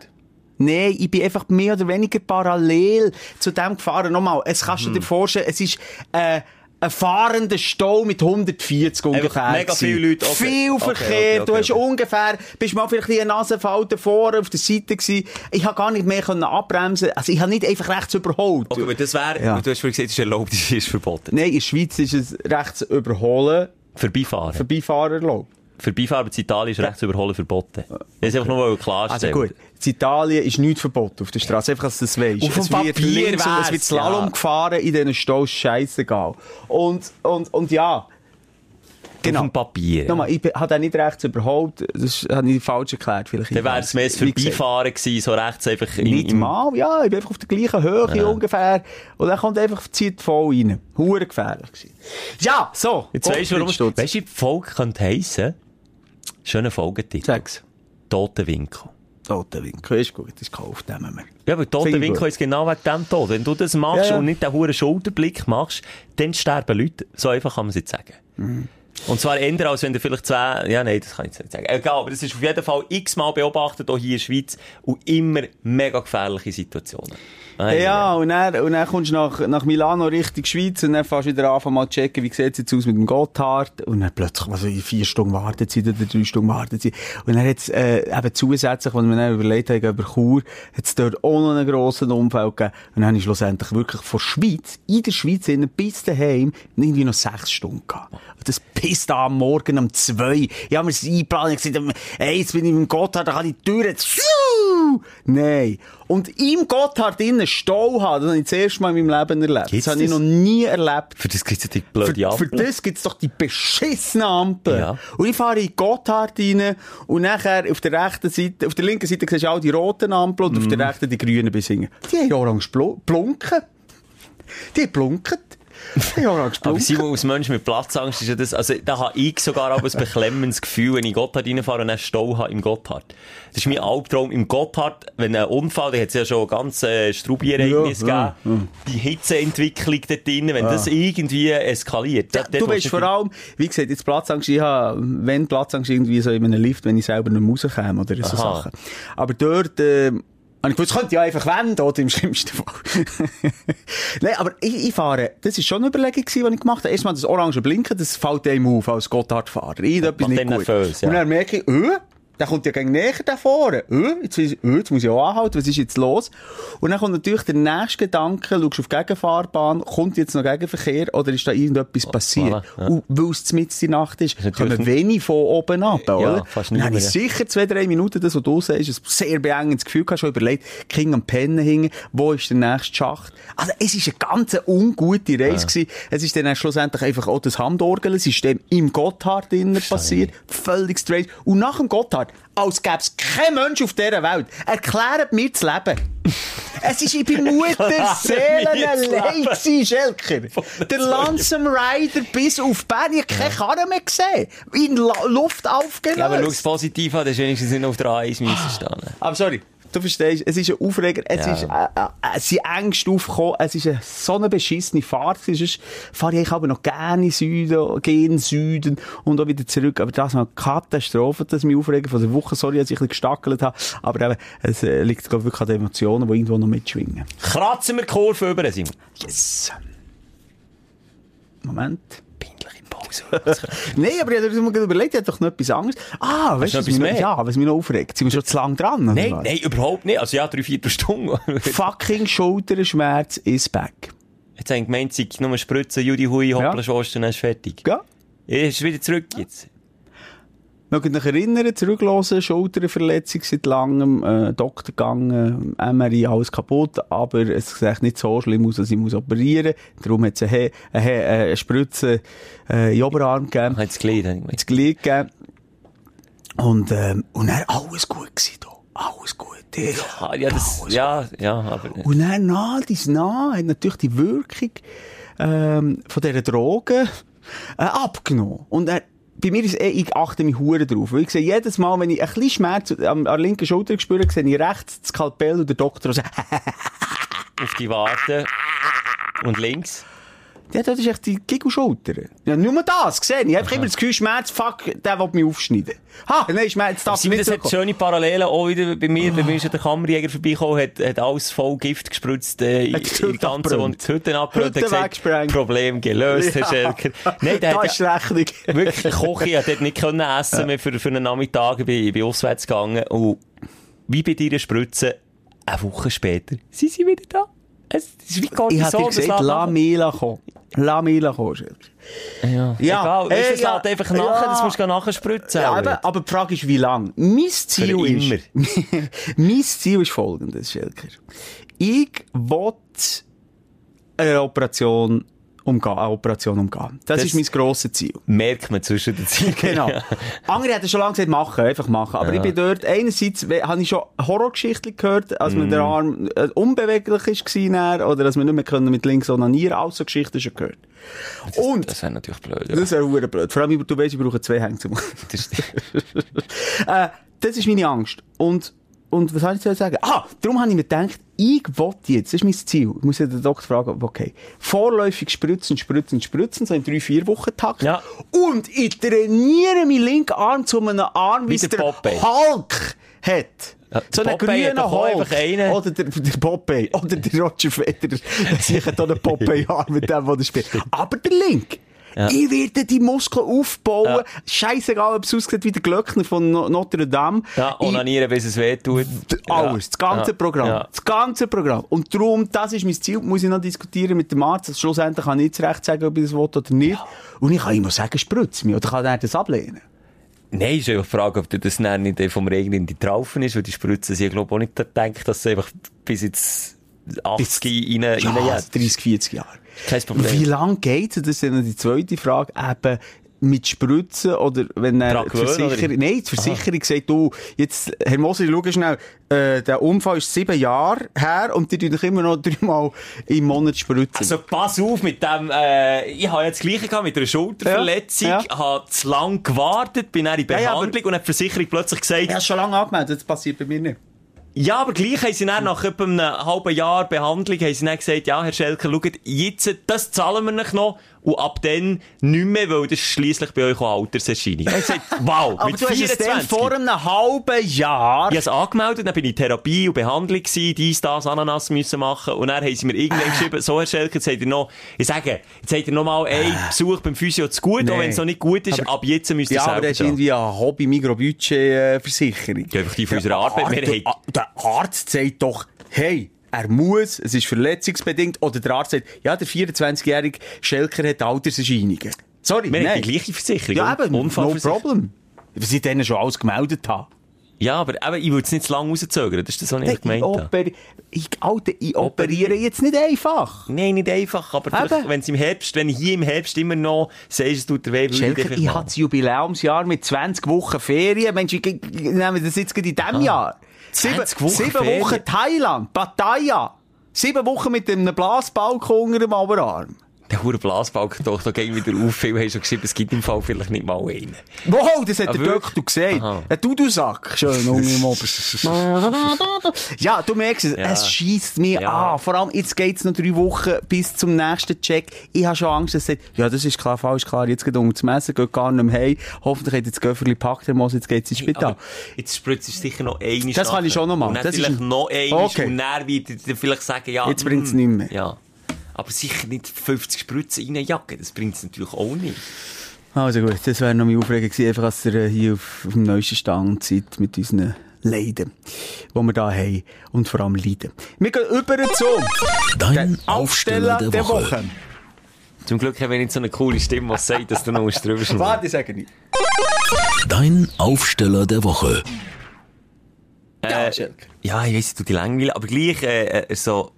Nein, ich bin einfach mehr oder weniger parallel zu dem gefahren. Nochmal, es kannst Mhm. du dir vorstellen, es ist äh, ein fahrender Stau mit 140 ungefähr. mega viele Leute, okay. Viel Verkehr. okay, okay, du hast ungefähr, bist mal vielleicht eine Nasenfalte vorne auf der Seite gewesen. Ich habe gar nicht mehr können abbremsen. Also ich habe nicht einfach rechts überholt. Okay, aber das wäre, Ja. du hast vorhin gesagt, es ist erlaubt, es ist verboten. Nein, in der Schweiz ist es rechts überholen, Vorbeifahren. Vorbeifahrer erlaubt. Vorbeifahren in Italien ist rechts überholen verboten. Das ist einfach nur Also klarstellen. gut, in Italien ist nichts verboten auf der Straße, einfach, dass du das weisst. Auf dem es wird Papier links und es wird Slalom ja. gefahren in diesen Staus, scheißegal. Und, und, und ja, Genau. Auf dem Papier. Nochmal, ich habe den nicht rechts überholt, das habe ich falsch erklärt vielleicht. Dann wäre es mehr das Vorbeifahren gewesen, so rechts einfach im, Nicht im mal, ja, ich bin einfach auf der gleichen Höhe ungefähr. Und dann kommt einfach, zieht voll rein. Hure gefährlich gewesen. Ja, so. Jetzt weisst du, warum, weisst du, wie die Folge könnte heissen? Schöner Folgetitel. Sag's. Tote Winkel. Toter Winkel, ist gut, ist gekauft, nehmen wir. Ja, aber ich Winkel ist genau wegen dem Tod. Wenn du das machst Ja, ja. und nicht den hohen Schulterblick machst, dann sterben Leute. So einfach kann man es jetzt sagen. Mhm. Und zwar eher, als wenn du vielleicht zwei, ja, nein, das kann ich jetzt nicht sagen. Egal, aber das ist auf jeden Fall x-mal beobachtet, auch hier in der Schweiz, und immer mega gefährliche Situationen. Ei, Ja, und dann, und dann kommst du nach, nach Milano Richtung Schweiz und dann fährst du wieder an, mal zu checken, wie sieht es jetzt aus mit dem Gotthard. Und dann plötzlich, also in vier Stunden Wartezeit oder drei Stunden Wartezeit. Und dann hat es, äh, eben zusätzlich, als wir dann überlegt haben, über Chur, hat es dort auch noch einen grossen Unfall gegeben. Und dann ich schlussendlich wirklich von Schweiz, in der Schweiz innen, bis daheim, irgendwie noch sechs Stunden gehabt. Und das pisst am Morgen um zwei. Ich habe mir das eingeplant, ich habe gesagt, ey, jetzt bin ich im Gotthard, da kann ich die Tür jetzt! Nein. Und im Gotthard innen Stau haben, das habe ich das erste Mal in meinem Leben erlebt. Gibt's das habe ich noch nie erlebt. Für das gibt es die Für, blöde für Ampel. das gibt's doch die beschissene Ampel. Ja. Und ich fahre in Gotthard rein und nachher auf der rechten Seite, auf der linken Seite siehst du all die roten Ampeln und auf Mhm. der rechten die grünen bis. Die haben orange blu- blunken. Die haben blunken. Die haben orange Aber. Simon, als Mensch mit Platzangst ist ja das, also da habe ich sogar auch ein beklemmendes Gefühl, wenn ich in Gotthard reinfahre und einen Stau habe im Gotthard. Das ist mein Albtraum im Gotthard, wenn ein Unfall, da hat es ja schon ganz äh, Strubiereignis Ja, gegeben, die Hitzeentwicklung dort drin, wenn das irgendwie eskaliert. Ja, dort du weißt vor allem, wie gesagt, jetzt Platzangst, ich habe, wenn Platzangst irgendwie so in einem Lift, wenn ich selber nicht mehr rauskomme oder so Aha. Sachen. Aber dort, äh, habe ich gewusst, könnte ja einfach wenden, oder im schlimmsten Fall. Nein, aber ich, ich fahre, das ist schon eine Überlegung gewesen, die ich gemacht habe. Erstmal das orange Blinken, das fällt einem auf als Gotthardfahrer. Irgendetwas nicht gut. nervös, ja. Und dann merke ich, äh, der kommt ja gegen näher da vorne. Äh, jetzt, äh, jetzt muss ich auch anhalten, was ist jetzt los? Und dann kommt natürlich der nächste Gedanke, schaust auf die Gegenfahrbahn, kommt jetzt noch Gegenverkehr oder ist da irgendetwas passiert? voilà, ja. Und weil es mitten in der Nacht ist, natürlich kommen wenig von oben ab, oder? fast dann habe ich sicher zwei, drei Minuten, das, was du sagst, ein sehr beengendes Gefühl gehabt, schon überlegt, King am Pennen hingen, wo ist der nächste Schacht? Also, es ist eine ganz ungute Reise gewesen. Es ist dann schlussendlich einfach auch das Handorgelsystem im Gotthard passiert. Völlig strange. Und nach dem Gotthard, als gäbe es keinen Mensch auf dieser Welt, erklärt mir das Leben. es ist, ich bin Mutter Seelen mir das Leben. allein Schelker. Der Langsam Rider bis auf Bern, ich habe keine Karre mehr gesehen. In La Luft aufgelöst. Ja, aber schau es positiv an, das ist wenigstens nicht auf der A1 müssen stehen. Aber sorry, du verstehst, es ist ein Aufreger, es Ja. ist, äh, äh, es sind Ängste aufgekommen, es ist eine, so eine beschissene Fahrt, sonst fahre ich aber noch gerne in Süden, gehe in Süden und auch wieder zurück, aber das ist eine Katastrophe, das mich aufregen von der Woche, sorry, dass ich ein bisschen gestackelt habe, aber eben, es äh, liegt, glaube ich, wirklich an den Emotionen, die irgendwo noch mitschwingen. Kratzen wir die Kurve über, Simon. Yes! Moment. Nein, aber ich habe mir überlegt, ich habe doch noch etwas anderes. Ah, weißt du, noch was mich, mehr? ja, was mich noch aufregt? Sind wir schon zu lang dran? Nein, nein, überhaupt nicht. Also ja, drei, vier Stunden. Fucking Schulterschmerz is back. Jetzt haben gemeint, sie nur spritzen, Judy Hui, hoppla, Schwast, und dann ist fertig. Ja? Ist wieder zurück jetzt. Mögt euch erinnern, zurücklosen, Schulterverletzung seit langem, äh, Doktor gegangen, MRI, alles kaputt, aber es sieht nicht so schlimm aus, dass ich muss operieren muss. Darum hat es eine, eine, äh, eine Spritze äh, in den Oberarm gegeben, Hat es gemeint. ins Glied gegeben. Und, ähm, und dann alles gut gewesen, da. Alles gut. Ja, ja, das, ja, ja, aber... Und dann nah, dies nah, hat natürlich die Wirkung ähm, von dieser Drogen äh, abgenommen. Und er, bei mir ist eh, ich achte mich hure drauf. Weil ich sehe jedes Mal, wenn ich ein bisschen Schmerz an der linken Schulter spüre, sehe ich rechts das Skalpell und der Doktor sagt, auf die Warte. Und links. Ja, das ist echt die Gigelschulter. Ja, nur das, gesehen. Ich habe immer das Gefühl, Schmerz, fuck, der will mich aufschneiden. Ha, nein, Schmerz, darf nicht das hat schöne Parallelen auch wieder bei mir. Bei mir ist ja der Kammerjäger vorbeigekommen, hat, hat alles voll Gift gespritzt, äh, in, die abgebrannt. und die Hütte abgebrannt. Hat gesagt. Problem gelöst, Herr Schelker. Nein, der da hat ist ja, wirklich Kochi, hat dort nicht können essen mehr für, für einen Nachmittag. Ich bin, ich bin auswärts gegangen und wie bei dir Spritze, eine Woche später, sind sie wieder da. Es ist wie Ich Cortison. habe gesagt, lass mich kommen. Lass mich kommen, Schelker. Ja, Ja, egal. Äh, das ja, lädt einfach nachher, ja. das musst du nachher spritzen. Ja, auch aber, die Frage ist, wie lang? Mein Ziel Für ist, mein Ziel ist folgendes, Schelker. Ich will eine Operation umgehen, eine Operation umgehen. Das, Das- ist mein grosses Ziel. Merkt man zwischen den Zielen. Genau. Ja. Andere hätten schon lange gesagt, machen, einfach machen. Aber Ja. ich bin dort, einerseits habe ich schon Horrorgeschichten gehört, als Mhm. mir der Arm äh, unbeweglich ist dann, oder dass wir nicht mehr können mit links onanieren, all so Geschichten schon gehört. Und, Das wäre natürlich blöd. Ja. das wäre verdammt blöd. Vor allem, du weißt, ich brauche zwei Hänge zum Das ist, äh, das ist meine Angst. Und und was soll ich jetzt sagen? Ah, darum habe ich mir gedacht, ich wollte jetzt, das ist mein Ziel, ich muss ja den Doktor fragen, okay, vorläufig spritzen, spritzen, spritzen, so in drei, vier Wochen Takt. Ja. Und ich trainiere meinen linken Arm zu einem Arm, wie Wie es der der. Hulk hat. Ja, so einen grünen Hulk. einen. Oder der, der Popeye. Oder der Roger Federer. Hat auch einen Popeye-Arm mit dem, der spielt. Aber der Link. Ja. Ich werde die Muskeln aufbauen. Ja. Scheißegal, ob es aussieht wie der Glöckner von No- Notre Dame. Ja, Ich- onanieren, bis es weh tut. alles, das ganze. Programm. Das ganze Programm. Und darum, das ist mein Ziel, muss ich noch diskutieren mit dem Arzt. Also schlussendlich kann ich nicht recht sagen, ob ich das will oder nicht. Und ich kann immer sagen, spritz mich. Oder kann er das ablehnen? Nein, ist ja die Frage, ob das nicht vom Regen in die Traufen ist, weil die Spritzen sie, glaube ich, auch nicht denkt, dass sie einfach bis jetzt 80 rein, Ja, rein 30, 40 Jahre. Kein Problem. Wie lange geht es? Das ist dann die zweite Frage. Eben, mit Spritzen oder wenn er die Versicherung, nein, die Versicherung sagt, du, jetzt, Herr Moser, schau schnell, äh, der Unfall ist sieben Jahre her und die tun dich immer noch dreimal im Monat spritzen. Also pass auf mit dem, äh, ich habe jetzt das Gleiche gehabt mit einer Schulterverletzung, Ja, habe zu lang gewartet, bin dann in Ja, ja, Behandlung und hat die Versicherung plötzlich gesagt, ich habe schon lange angemeldet, das passiert bei mir nicht. Ja, aber gleich haben sie dann nach etwa einem halben Jahr Behandlung haben sie dann gesagt, ja, Herr Schelker, schaut, jetzt, das zahlen wir nicht noch und ab dann nicht mehr, weil das schliesslich bei euch auch Alterserscheinung. Er gesagt, wow, Aber mit du hast es 24. dann vor einem halben Jahr... Ich habe es angemeldet, dann bin ich in Therapie und Behandlung gewesen, dies, das, Ananas müssen machen. Und dann haben sie mir irgendwann geschrieben, so, Herr Schelker, jetzt habt ihr noch, ich sage, jetzt habt ihr noch mal einen Besuch beim Physio zu gut, auch Nee. wenn es noch nicht gut ist, Aber- ab jetzt müsst ihr Ja, aber selber das ist irgendwie eine Hobby-Mikrobudget-Versicherung. Ja, einfach die von unserer Arbeit, wir haben- Der Arzt sagt doch, hey, er muss, es ist verletzungsbedingt, oder der Arzt sagt, ja, der 24-jährige Schelker hat Alterserscheinungen. Sorry, Wir haben nein. die gleiche Versicherung. Ja, eben, no problem. Was ich denen schon alles gemeldet habe. Ja, aber, aber ich will es nicht zu lange rauszögern, das ist das, was ich Ich, gemeint habe. ich, Alter, ich operiere jetzt nicht einfach. Nein, nicht einfach, aber Eben. wenn es im Herbst, wenn ich hier im Herbst immer noch sehe, es tut der weh, Schelker, ich machen. habe das Jubiläumsjahr mit 20 Wochen Ferien. Mensch, ich, ich, ich nehme das jetzt gerade in diesem Jahr. Sieben, 20 Wochen sieben? Wochen Thailand, Pattaya. Sieben Wochen mit einem Blasbalken unter dem Oberarm. Der hure Blasbalken doch, da ging wieder auf. Viele haben schon geschrieben, es gibt im Fall vielleicht nicht mal einen. Wow, das hat Ah, der gesagt. Aha. Ein Dudusack. Schön, im Ober. Ja, du merkst es, Ja. es schießt mir Ja. an. Vor allem, jetzt geht's noch drei Wochen bis zum nächsten Check. Ich habe schon Angst, dass es sagt, ja, das ist klar, falsch, klar, jetzt geht um das Messen, geht gar nicht mehr heim. Hoffentlich hat jetzt das Göfferli gepackt, Herr Moos, jetzt geht's ins Spital. Aber jetzt spritzt es sicher noch einmal Das kann ich schon noch machen. Und Das ist vielleicht ein- noch einmal Okay. und dann wird er vielleicht sagen, ja... Jetzt bringt's mm, nicht mehr. Ja. Aber sicher nicht 50 Spritzen in eine Jacke, das bringt es natürlich auch nicht. Also gut, das wäre noch meine Aufregung gewesen, einfach, dass ihr äh, hier auf, auf dem neuesten Stand seid mit unseren Leiden, die wir da haben und vor allem Leiden. Wir gehen über zum Dein Aufsteller der Woche. Zum Glück haben wir nicht so eine coole Stimme, die sagt, dass du noch drüber schlagen Warte, ich sage nicht. Dein Aufsteller der Woche. Ja, Äh. Ja, ich weiss, du die langweilig, aber gleich äh, äh, so...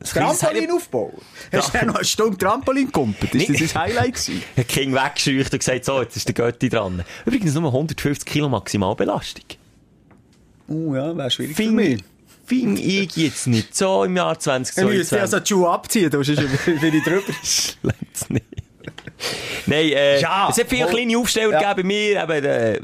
kleines Trampolin aufbauen. Hast du dann noch eine Stunde Trampolin gekumpelt? Ist das dein Highlight gewesen? Der King weggescheucht und gesagt, so, jetzt ist der Götti dran. Übrigens nur 150 Kilo Maximalbelastung. Oh ja, wäre schwierig für Fing, mich. fing ich jetzt nicht so im Jahr Ich müsste 2022. also die Schuhe abziehen, du sonst bin ich drüber. Längt's nicht. Nein, äh, Ja, es hat viele voll. kleine Aufsteller Ja. gegeben mir. Eben, äh,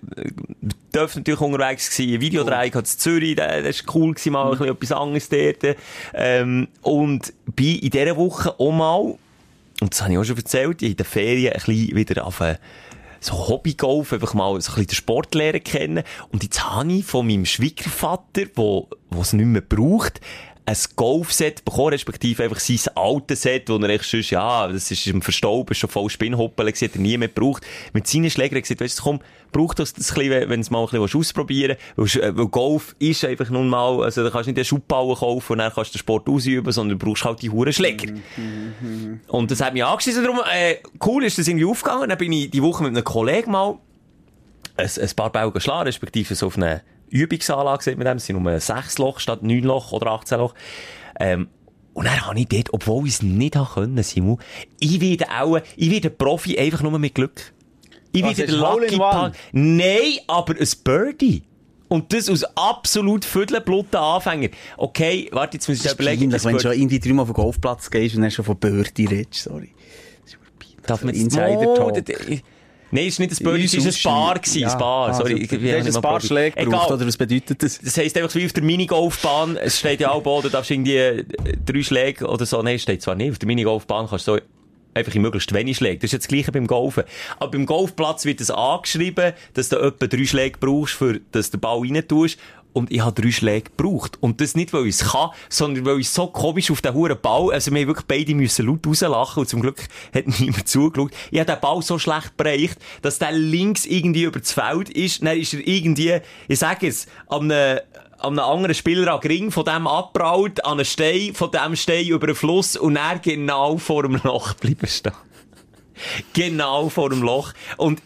dürfen natürlich unterwegs gewesen. Ein Videodreieck hat in Zürich, das war cool gewesen, mal ein bisschen etwas anderes dort. Ähm, und bin in dieser Woche auch mal, und das habe ich auch schon erzählt, in den Ferien ein bisschen wieder auf eine so Hobbygolf, einfach mal so ein bisschen den Sport lernen kennen. Und jetzt habe ich von meinem Schwiegervater, wo, wo es nicht mehr braucht, ein Golfset bekommen, respektive einfach sein altes Set, wo er echt sonst, ja, das ist im Verstauben, ist schon voll Spinnhoppeln gewesen, hat er nie mehr gebraucht. Mit seinen Schlägern er gesagt, weißt du, komm, brauch das, das ein bisschen, wenn du es mal ein bisschen ausprobieren willst. Weil, äh, weil Golf ist einfach nun mal, also da kannst du nicht einen Schubballen kaufen und dann kannst du den Sport ausüben, sondern du brauchst halt die Huren Schläger. Und das hat mich angeschissen, darum, äh, cool ist das irgendwie aufgegangen. Dann bin ich die Woche mit einem Kollegen mal ein, ein paar Bälle schlagen, respektive so auf eine Übungsanlage, sieht man dem. Es sind nur 6 Loch statt 9 Loch oder 18 Loch. Ähm, und dann habe ich dort, obwohl ich es nicht haben können, Simon, ich werde auch, ich werde Profi einfach nur mit Glück. Ich werde der Lucky? Pack. Nein, aber ein Birdie. Und das aus absolut viertelblutten Anfänger. Okay, warte, jetzt muss ich Das ist überlegen. peinlich, ein wenn du schon irgendwie dreimal auf den Golfplatz gehst und dann schon von Birdie redest, sorry. Das ist. Darf man Insider Talk. d- d- Nein, es war nicht ein Böllchen, es war ein Bar. gewesen, Ja. Ein Bar, Ah, sorry. also, ich- du hast ein paar. Schläge gebraucht, oder was bedeutet das? Das heisst einfach wie auf der Minigolfbahn, es steht ja auch du darfst irgendwie äh, drei Schläge oder so, nein, steht zwar nicht, auf der Minigolfbahn kannst du so einfach in möglichst wenig Schläge. Das ist jetzt das Gleiche beim Golfen. Aber beim Golfplatz wird es angeschrieben, dass du etwa drei Schläge brauchst, für, dass du den Ball rein tust. Und ich habe drei Schläge gebraucht. Und das nicht, weil ich es kann, sondern weil ich so komisch auf den huren Ball, also wir haben wirklich beide müssen laut rauslachen und zum Glück hat niemand zugeschaut. Ich habe den Ball so schlecht bereicht, dass der links irgendwie über das Feld ist. Dann ist er irgendwie, ich sage es, einem, an einem anderen Spieler an Ring von dem abbraut, an einen Stein, von dem Stein über den Fluss und er genau vor dem Loch bleiben stehen. genau vor dem Loch. Und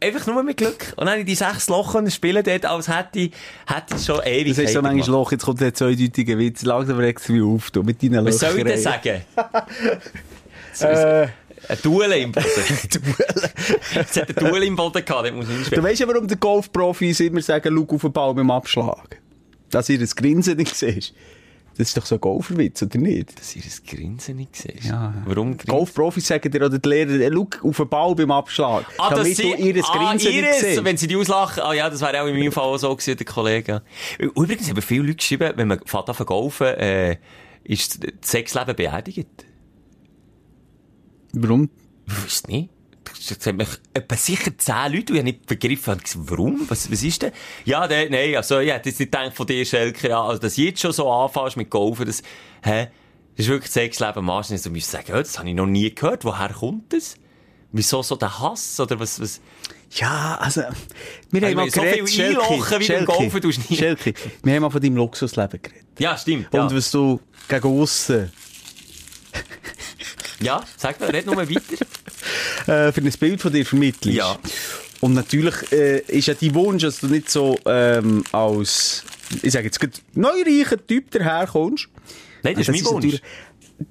einfach nur mit Glück. Und dann habe ich die sechs Loch spielen dort, als hätte ich, hätte ich schon ewig Das ist so manchmal Loch, jetzt kommt der zweideutige Witz. Langsam regst du mich auf, du, mit deinen Was soll ich denn sagen? Äh, Ein Duell im Boden. Es hat ein Duell im Boden gehabt, muss ich du weißt ja, warum die Golfprofis immer sagen, schau auf den Ball beim Abschlag. Dass ihr das Grinsen nicht siehst. Das ist doch so ein Golferwitz, oder nicht? Dass ihr das Grinsen nicht siehst. Ja. Warum Grinsen? Golfprofis sagen dir oder die Lehrer, äh, schau auf den Ball beim Abschlag. Ah, dass damit sie, du ihr ah, Grinsen nicht ihres, siehst. wenn sie die auslachen. Ah ja, das wäre auch in meinem Fall auch so gewesen, der Kollege. Übrigens haben viele Leute geschrieben, wenn man fährt an verkaufen, äh, ist das Sexleben beerdigt. Warum? Ich weiss nicht. Das hat mich etwa sicher zehn Leute, und ich nicht begriffen, habe warum? Was, was ist denn? Ja, der, nein, also, ich hätte jetzt nicht gedacht von dir, Schelke, ja, also, dass du jetzt schon so anfängst mit Golfen, das, hä? Das ist wirklich Sexleben am Arsch. Und so müssen sagen, ja, das habe ich noch nie gehört. Woher kommt das? Wieso so der Hass? Oder was, was? Ja, also, wir Also, haben mal so geredet, viel einlochen wie beim Golfen tust du nie. Schelke, wir haben mal von deinem Luxusleben geredet. Ja, stimmt. Ja, Und was du gegen aussen ja sag mal, red nur weiter. Äh, für ein Bild von dir vermittelst. Ja. Und natürlich äh, ist ja dein Wunsch, dass du nicht so ähm, als, ich sage jetzt, neureicher Typ daherkommst. Nein, das ist mein Wunsch.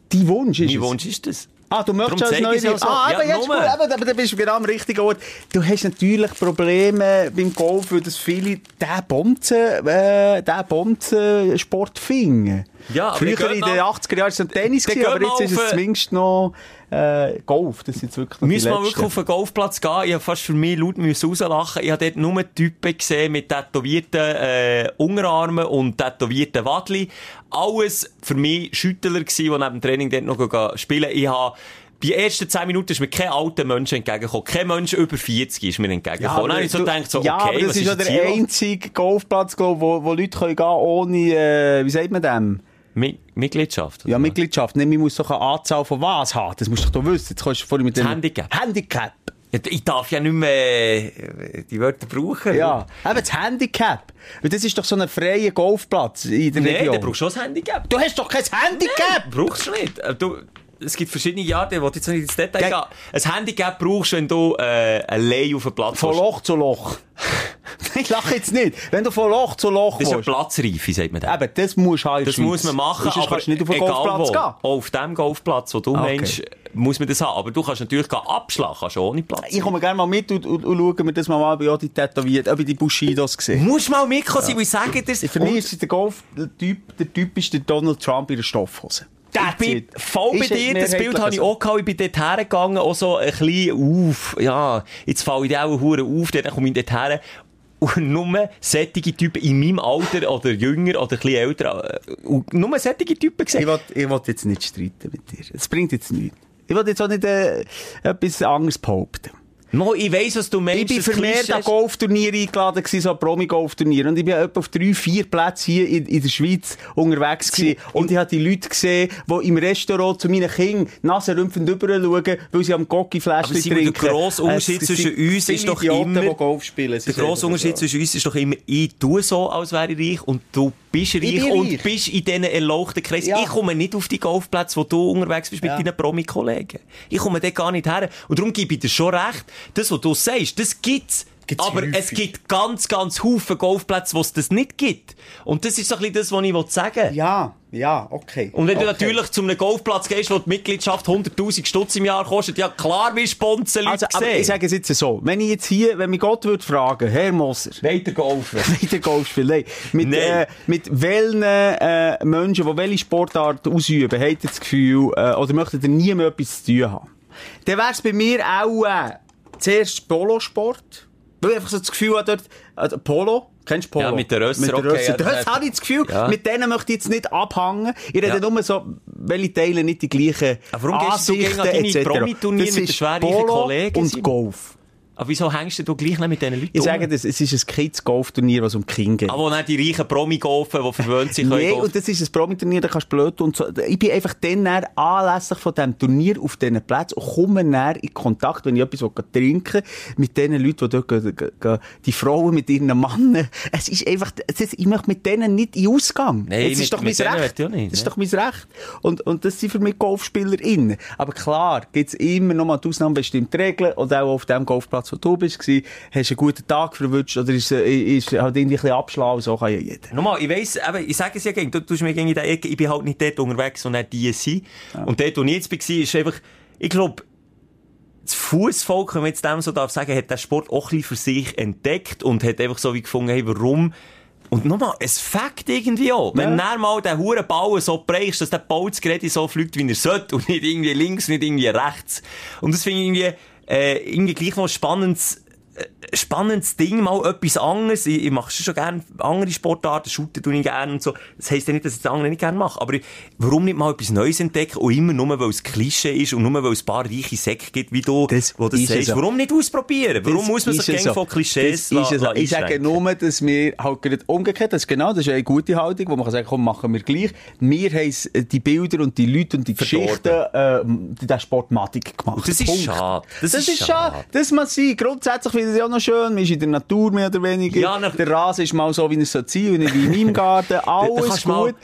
Dein Wunsch ist Mein es. Wunsch ist das. Ah, du möchtest als zeige ich Neureicher. es ja so. Ah, Ja, aber jetzt aber, aber dann bist du genau am richtigen Ort. Du hast natürlich Probleme beim Golf, weil das viele den Bonzen, äh, den Bonzen-Sport finden. Ja, Früher in den mal- 80er Jahren war es Tennis, gewesen, aber jetzt ist es zumindest noch äh, Golf. Das ist jetzt wirklich noch die Müssen wir wirklich auf den Golfplatz gehen? Ich habe fast für mich laut müssen rauslachen. Ich habe dort nur Typen gesehen mit tätowierten äh, Unterarmen und tätowierten Wadli. Alles für mich Schüttler gewesen, die neben dem Training dort noch spielen. Ich habe bei den ersten 10 Minuten ist mir kein alter Mensch entgegengekommen. Kein Mensch über 40 ist mir entgegengekommen. Dann habe ich so gedacht, so, ja, okay, aber das ist ja der einzige Golfplatz, glaub, wo, wo Leute können gehen ohne, äh, wie sagt man dem? Mi Mitgliedschaft. Ja? Mitgliedschaft. Nee, man muss doch eine Anzahl von was haben. Das musst du doch wissen. Jetzt kannst du vorhin mit dem... Handicap. Handicap. Ja, Ich darf ja nicht mehr äh, die Wörter brauchen. Ja. Eben das Handicap. Das ist doch so ein freier Golfplatz in der Nein, Region. brauchst du schon ein Handicap. Du hast doch kein Handicap! Brauchst du nicht. Äh, Du, es gibt verschiedene Jahre, will jetzt nicht ins Detail Ge- gehen. Ein Handicap brauchst du, wenn du äh, allein auf den Platz Von. Loch zu Loch. ich lache jetzt nicht. Wenn du von Loch zu Loch Das ist eine. Platzreife, sagt man da. Eben, das musst du haben der Das muss Schweiz. man machen, Sonst aber kannst du nicht auf den Golfplatz wo. gehen. Auch auf dem Golfplatz, wo du Ah, okay. meinst, muss man das haben. Aber du kannst natürlich gehen abschlagen, kannst ohne Platz. Ich komme gerne mal mit und, und, und schaue mir das mal an, ob ich die tätowiert, ob ich die Bushidos Du sehe. musst mal mitkommen, ja. ich sage dir. Für mich ist der Golf-Typ, der typischste Donald Trump in der Stoffhose. Ich bin voll bei dir, das Bild habe ich auch gehabt, ich bin dort hergegangen, auch so ein bisschen auf, ja, jetzt falle ich dir auch hure auf, dann komme ich dort her. Und nur sättige Typen in meinem Alter oder jünger oder ein bisschen älter, äh, und nur sättige Typen Ich gesehen. will, ich will jetzt nicht streiten mit dir. Es bringt jetzt nichts. Ich will jetzt auch nicht äh, etwas anderes behaupten. No, ich weiss, was du meinst. Ich bin vermehrt an ist- Golfturnier eingeladen gewesen, so Promi-Golfturnier. Und ich bin etwa auf drei, vier Plätzen hier in, in der Schweiz unterwegs gewesen. Und ich habe die Leute gesehen, die im Restaurant zu meinen Kindern nasenrümpfend rüber schauen, weil sie am Gocki-Fläschchen Aber Simon, der trinken. grosse Unterschied Es- zwischen uns ist doch Idioten, immer- Golf spielen. Der grosse Unterschied so. zwischen uns ist doch immer, ich tue so, als wäre ich reich und du bist reich und bist in diesen erlauchten Kreis. Ja. Ich komme nicht auf die Golfplätze, wo du unterwegs bist Ja. mit deinen Promi-Kollegen. Ich komme dort gar nicht her. Und darum gebe ich dir schon recht. Das, was du sagst, das gibt's. Gibt's Aber häufig. es gibt ganz, ganz Haufen Golfplätze, wo es das nicht gibt. Und das ist so ein bisschen das, was ich sagen will. Ja, ja, okay. Und wenn du okay. natürlich zu einem Golfplatz gehst, wo die Mitgliedschaft 100.000 Stutz im Jahr kostet, ja klar, wie Sponsen Leute Also, aber sehen. ich sage es jetzt so. Wenn ich jetzt hier, wenn mich Gott würde fragen, Herr Moser, Weiter golfen. Weiter Golf spielen. Nein. Mit, Nein. Äh, mit welchen äh, Menschen, die welche Sportart ausüben, habt ihr das Gefühl, äh, oder möchtet ihr nie mehr etwas zu tun haben? Dann wär's bei mir auch, äh, zuerst Polosport. Weil ich einfach so das Gefühl habe, dort, also Polo, kennst du Polo? Ja, mit den Rösser, Mit Rösser. ja, das heißt- habe ich das Gefühl, Ja. mit denen möchte ich jetzt nicht abhängen. Ich rede Ja. nur so, welche Teile nicht die gleichen Aber warum gehst du Ansichten gegen deine Das mit Polo Kollegen, und? Golf. Aber wieso hängst du gleich nicht mit diesen Leuten Ich um? sage das, es ist ein Kids-Golf-Turnier, was um King geht. Aber wo nicht die reichen Promi golfen, die verwöhnt Nee, golfen. und das ist ein Promi-Turnier, da kannst du blöd und so. Ich bin einfach dann anlässlich von diesem Turnier auf diesen Plätzen und komme dann in Kontakt, wenn ich etwas trinken will, mit den Leuten, die dort gehen, die Frauen mit ihren Männern. Es ist einfach, es ist, ich möchte mit denen nicht in Ausgang. Nein, das ist doch mein Recht. nicht, das ist doch mein Recht. Und, und das sind für mich GolfspielerInnen. Aber klar, gibt es immer noch mal die Ausnahme bestimmte Regeln. Und auch auf dem Golfplatz, wo du bist, gewesen, hast du einen guten Tag verwünscht oder ist, äh, ist halt irgendwie ein bisschen abschlau, so kann ja jeder. Nochmal, ich weiss, eben, ich sage es ja gegen, du tust mir gegen der Ecke, ich bin halt nicht dort unterwegs, nicht die sind. Und dort, wo ich jetzt war, ist einfach, ich glaube, das Fußvolk, wenn man jetzt dem so darf sagen, hat den Sport auch ein bisschen für sich entdeckt und hat einfach so wie gefunden, hey, warum? Und nochmal, es fängt irgendwie auch. Wenn Ja. du mal den huren Ball so brechst, dass der Ballsgerät so fliegt, wie er sollte und nicht irgendwie links, nicht irgendwie rechts. Und das finde ich irgendwie, äh, irgendwie gleich noch spannendes, spannendes Ding, mal etwas anderes. Ich, ich mache schon gerne andere Sportarten, shooten tue ich gerne und so. Das heisst ja nicht, dass ich das andere nicht gerne mache. Aber warum nicht mal etwas Neues entdecken und immer nur, weil es Klischee ist und nur, weil es ein paar reiche Säcke gibt, wie du, Das wo das sagst. so. Warum nicht ausprobieren? Warum Das muss man sich gegen von Klischees Das so. la- la Ich sage nur, dass wir halt gerade umgekehrt, das ist genau, das ist eine gute Haltung, wo man kann sagen, komm, machen wir gleich. Wir haben äh, die Bilder und die Leute und die Verdorben. Geschichten, äh, den Sportmatik gemacht. Das ist Punkt. schade. Das, Das ist, schade. schade. Das muss sein. Grundsätzlich finde ich ja noch schön. Man ist in der Natur mehr oder weniger. Ja, nach- der Rasen ist mal so, wie er soll sein, und nicht wie in meinem Garten. Alles mal gut.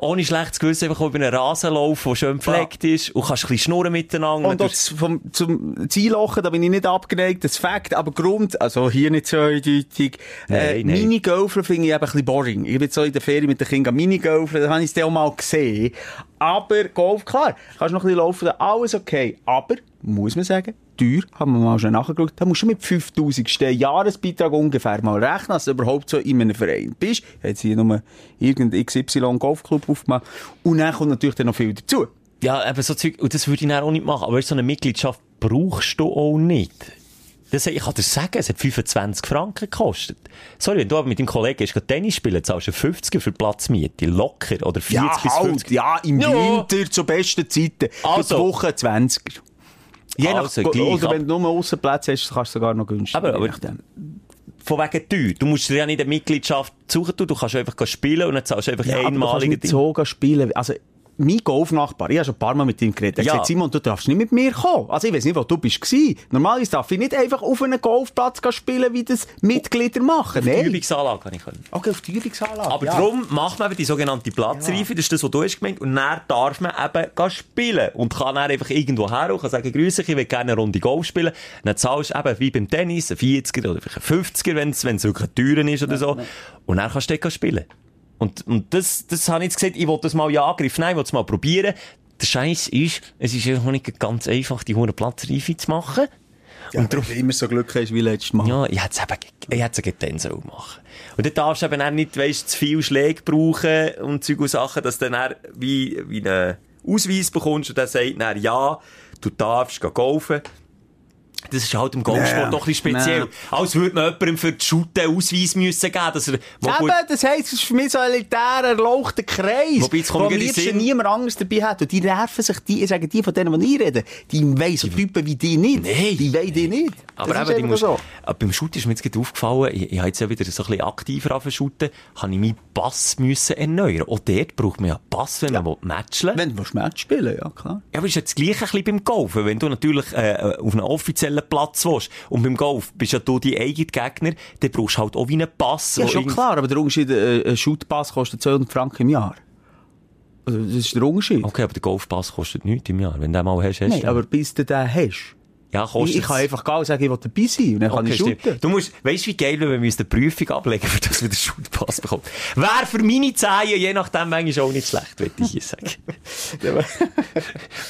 ohne schlechtes Gewissen einfach über einen Rasen laufen, der schön gepflegt ist und kannst ein bisschen schnurren miteinander. Und auch vom, zum Ziellochen, da bin ich nicht abgeneigt, das Fakt. Aber Grund, also hier nicht so eindeutig. äh, Nein. Minigolfen finde ich eben ein bisschen boring. Ich bin so in der Ferien mit den Kindern Minigolfen, da habe ich es auch mal gesehen. Aber Golf, klar, kannst noch ein bisschen laufen, alles okay. Aber, muss man sagen, teuer, haben wir mal schon nachgeschaut, da musst du mit 5000 Stellen Jahresbeitrag ungefähr mal rechnen, dass du überhaupt so in einem Verein bist. Jetzt hier nur irgendein XY Golfclub aufgemacht. Und dann kommt natürlich dann noch viel dazu. Ja, eben so Zeug, und das würde ich dann auch nicht machen. Aber so eine Mitgliedschaft brauchst du auch nicht. Das, ich kann dir sagen, es hat 25 Franken gekostet. Sorry, wenn du aber mit deinem Kollegen gehst, Tennis spielen, zahlst du 50 für Platzmiete. Locker. Oder 40 Ja, bis halt, 50. ja, im Ja. Winter zu besten Zeiten. Also. Woche 20er. Je nach, Also, gleich, oder ab- wenn du nur Aussenplätze hast, kannst du sogar noch günstiger. Aber- aber- nachdem. Von wegen teuer. Du musst dir ja nicht eine Mitgliedschaft suchen, du, kannst einfach spielen und dann zahlst du einfach ja, aber du kannst einmalige nicht so spielen. Also, mein Golfnachbar, ich habe schon ein paar Mal mit ihm geredet, er Ja. gesagt, Simon, du darfst nicht mit mir kommen. Also ich weiß nicht, wo du bist gewesen. Normalerweise darf ich nicht einfach auf einem Golfplatz spielen, wie das Mitglieder machen. Die Nein. Übungsanlage kann ich können. Okay, auf die Übungsanlage. Aber ja. darum macht man eben die sogenannte Platzreife, das ist das, was du hast gemeint, und dann darf man eben spielen. Und kann dann einfach irgendwo her und kann sagen, grüße, ich will gerne eine Runde Golf spielen. Dann zahlst du eben wie beim Tennis, ein 40er oder vielleicht ein 50er, wenn es, wirklich teuer ist oder so. Und dann kannst du dort spielen. Und, und das, das habe ich jetzt gesagt, ich wollte das mal in Angriff nehmen, ich wollte es mal probieren. Der Scheiß ist, es ist einfach nicht ganz einfach, die hohe Platzreife zu machen. Ja, und darum immer so Glück hast wie letztes Mal. Ja, ich hätte es eben, dann so machen. Und dann darfst du eben auch nicht, weißt, zu viel Schläge brauchen und Zeug und Sachen, dass du dann wie, wie einen Ausweis bekommst und der sagt dann, ja, du darfst gehen golfen. Das ist halt im Golfsport Nee, doch ein bisschen speziell. nee. Als würde man jemandem für die Shooten einen Ausweis müssen geben, dass er, Eben, das heisst, es ist für mich so ein elitär erlauchter Kreis. Wobei, jetzt wo am liebsten niemand anderes dabei hat. Und die nerven sich, die, ich sage, die von denen, die ich rede, die weiss so Typen wie die nicht. Nee. Die wollen die nicht. Aber das eben, die musst, einfach Aber beim Shooten ist mir jetzt aufgefallen, ich, ich habe jetzt ja wieder so ein bisschen aktiver angefangen habe ich meinen Pass müssen erneuern. Auch dort braucht man ja einen Pass, wenn man matchen. Wenn du Match spielen ja klar. Ja, aber ist ja das Gleiche ein bisschen beim Golfen. Wenn du natürlich äh, auf einem offiziellen Platz willst und beim Golf bist ja du die eigene Gegner, dann brauchst du halt auch wie einen Pass. Ja, schon klar, aber der Unterschied, äh, ein Shootpass kostet 200 Franken im Jahr. Also, das ist der Unterschied. Okay, aber der Golfpass kostet nichts im Jahr. Wenn du den mal hast, hast Nein, du aber bis du den hast. Ja, kostet ich kann einfach gehen und sagen, ich will dabei sein. Und dann kann Okay, ich shooten. Du musst, weißt du, wie geil, wenn wir uns eine Prüfung ablegen, für das wir den Schulpass bekommen. Wäre für meine Zehen, je nachdem, manchmal auch nicht schlecht, würde ich hier sagen.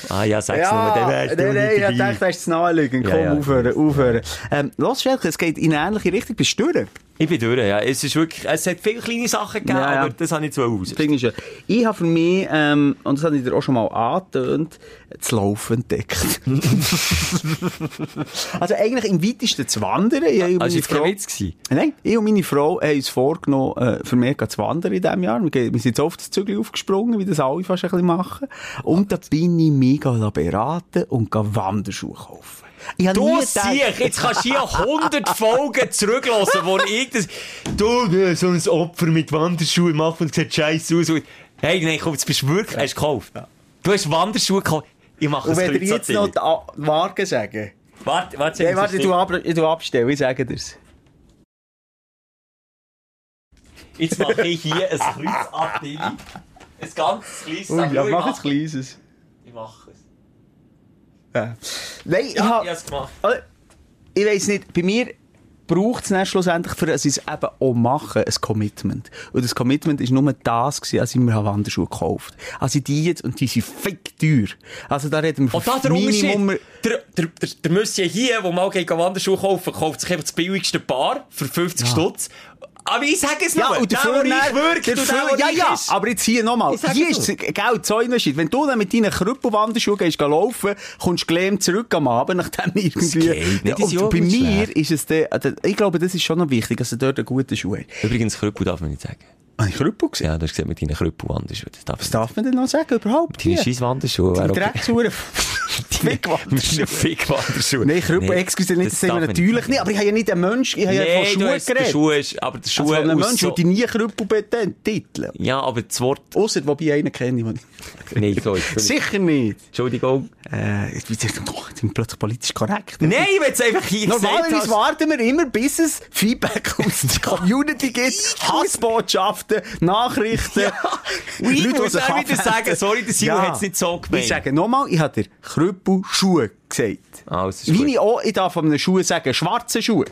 ah ja, sag's nur, dann wärst du nein, nein, ich dachte, das ist naheliegend. Ja, Komm, ja. aufhören, aufhören. Ähm, los, Schelke, es geht in eine ähnliche Richtung. Bist du durch? Ich bin durch, ja. Es ist wirklich, es hat viele kleine Sachen gegeben, Ja, ja. aber das habe ich zu ist ja, ich habe für mich, ähm, und das habe ich dir auch schon mal angetönt, das Laufen entdeckt. also eigentlich im weitesten zu wandern. Ich Also, meine Frau- Witz. Nein, ich und meine Frau haben uns vorgenommen, äh, für mich zu wandern in diesem Jahr. Wir, gehen- wir sind jetzt auf das Zügel aufgesprungen, wie das alle fast ein bisschen machen. Und da bin ich mich beraten und gehe Wanderschuhe kaufen. Du siehst, jetzt kannst du hier 100 Folgen zurücklassen, wo ich das, du, so ein Opfer mit Wanderschuhen macht und sieht scheiße aus. Und- Hey, nein, komm, jetzt bist du wirklich, hast du gekauft. Du hast Wanderschuhe gekauft. Ich mache Und das wenn ihr jetzt noch die Marke sagen. Warte, warte, Ja, warte, ich tu ab- ich tu abstellen, ich sage dir's. Jetzt mache ich hier ein kleines Abdilli. Ein ganz kleines. Sag, ja, ich mach ein kleines. Ich mache. Nein, ich Ja, hab- ich habe es gemacht. Ich weiss nicht, bei mir braucht es dann schlussendlich, für dass ich es eben auch mache, ein Commitment. Und das Commitment war nur das, gewesen, als ich mir Wanderschuhe gekauft habe. Also die jetzt, und die sind fick teuer. Also da reden wir Und da der Minimum-. Der, der, der, der Monsieur hier, der mal gegen Wanderschuhe kaufen, kauft sich einfach das billigste Paar für 50 Stutz. Aber ich sage es Ja, nur, und der, dafür der wirkt und der ja, ja, ist. aber jetzt hier nochmal. Hier ist Geld, so Unterschied. Wenn du dann mit deinen Krüppelwanderschuhen gehst, gehen laufen, kommst du gelähmt zurück am Abend, nachdem irgendwie... geht nicht, die sind und auch bei mir schlecht. ist es der, der- ich glaube, das ist schon noch wichtig, dass er dort einen guten Schuh hat. Übrigens, Krüppel darf man nicht sagen. Habe ich Krüppel gesehen? Ja, du hast gesagt, mit deinen Krüppel-Wanderschuhen. Das darf Was darf man denn noch sagen überhaupt? Deine hier? scheiß Wanderschuhe. Die. Dreckshuren. Fickwanderschuhe. Fick-Wanderschuhe. Nein, Krüppel, excuse, nicht, das sagen wir natürlich nicht, aber ich habe ja nicht einen Mensch, ich habe ja Nein, von Schuhen geredet. Schuhe, ist- aber der Also Schuhe von einem Menschen so... würde nie Krüppel betiteln. Ja, aber das Wort... Ausser, wobei einen kenne, den ich... Nein, so, Entschuldigung. Sicher nicht. Entschuldigung. Äh, jetzt ich plötzlich politisch korrekt. Nein, ich will es einfach hier Normalerweise warten wir immer, bis es Feedback aus der Community gibt, Hassbotschaften, Nachrichten, Und ich Leute, muss auch wieder sagen, sorry, der Simon hat es nicht so gemeint. Ich sage nochmal, ich habe dir Krüppelschuhe gesagt. Alles ist Wie ich auch, ich darf von einem Schuh sagen, schwarze Schuhe.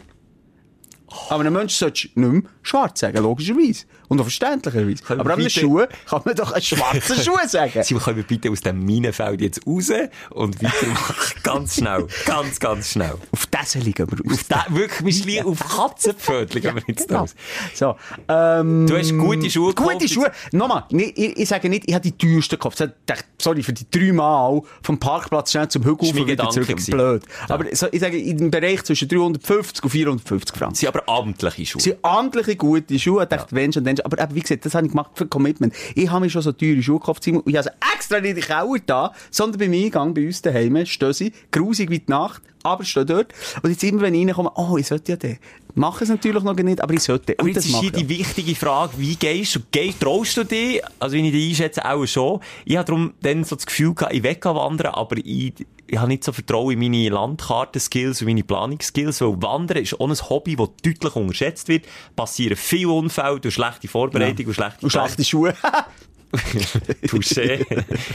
Aber einem Menschen solltest du nicht mehr schwarz sagen, logischerweise. Und auch verständlicherweise. Können Aber an einem bitte- Schuh kann man doch einen schwarzen Schuh sagen. Simon, können wir bitte aus dem Minenfeld jetzt raus und weitermachen? ganz schnell. Ganz, ganz schnell. Auf das liegen wir Auf da, wirklich, wir schließen auf Katzenpfötchen gehen wir jetzt Genau. So, ähm, Du hast gute Schuhe Gute. Schuhe. Nochmal, ich, ich sage nicht, ich habe die teuersten gekauft. Ich dachte, Sorry, für die drei Mal vom Parkplatz schnell zum Hügel wieder Gedanke zurück. gewesen. Blöd. Aber so, ich sage, im Bereich zwischen 350 und 450 Franken. Das sind aber amtliche Schuhe. Das sind amtliche, gute Schuhe. Ich dachte, wenn schon, dann schon. Aber eben, wie gesagt, das habe ich gemacht für Commitment. Ich habe mir schon so teure Schuhe gekauft. Und ich habe sie extra nicht in die Keller da, sondern beim Eingang bei uns daheim stehen sie, grusig wie die Nacht, aber stehen dort. Und jetzt immer, wenn ich reinkomme, oh, ich sollte ja den. Mache es natürlich noch nicht, aber ich sollte. Aber Und jetzt ist hier die wichtige Frage, wie gehst du? Gehst, traust du dich? Also, wenn ich dich einschätze, auch schon. Ich habe darum dann so das Gefühl gehabt, ich will wandern, aber ich, ich habe nicht so Vertrauen in meine Landkartenskills und meine Planungsskills, weil Wandern ist auch ein Hobby, das deutlich unterschätzt wird. Passieren viele Unfälle durch schlechte Vorbereitung und schlechte Und schlechte Schuhe. Touché.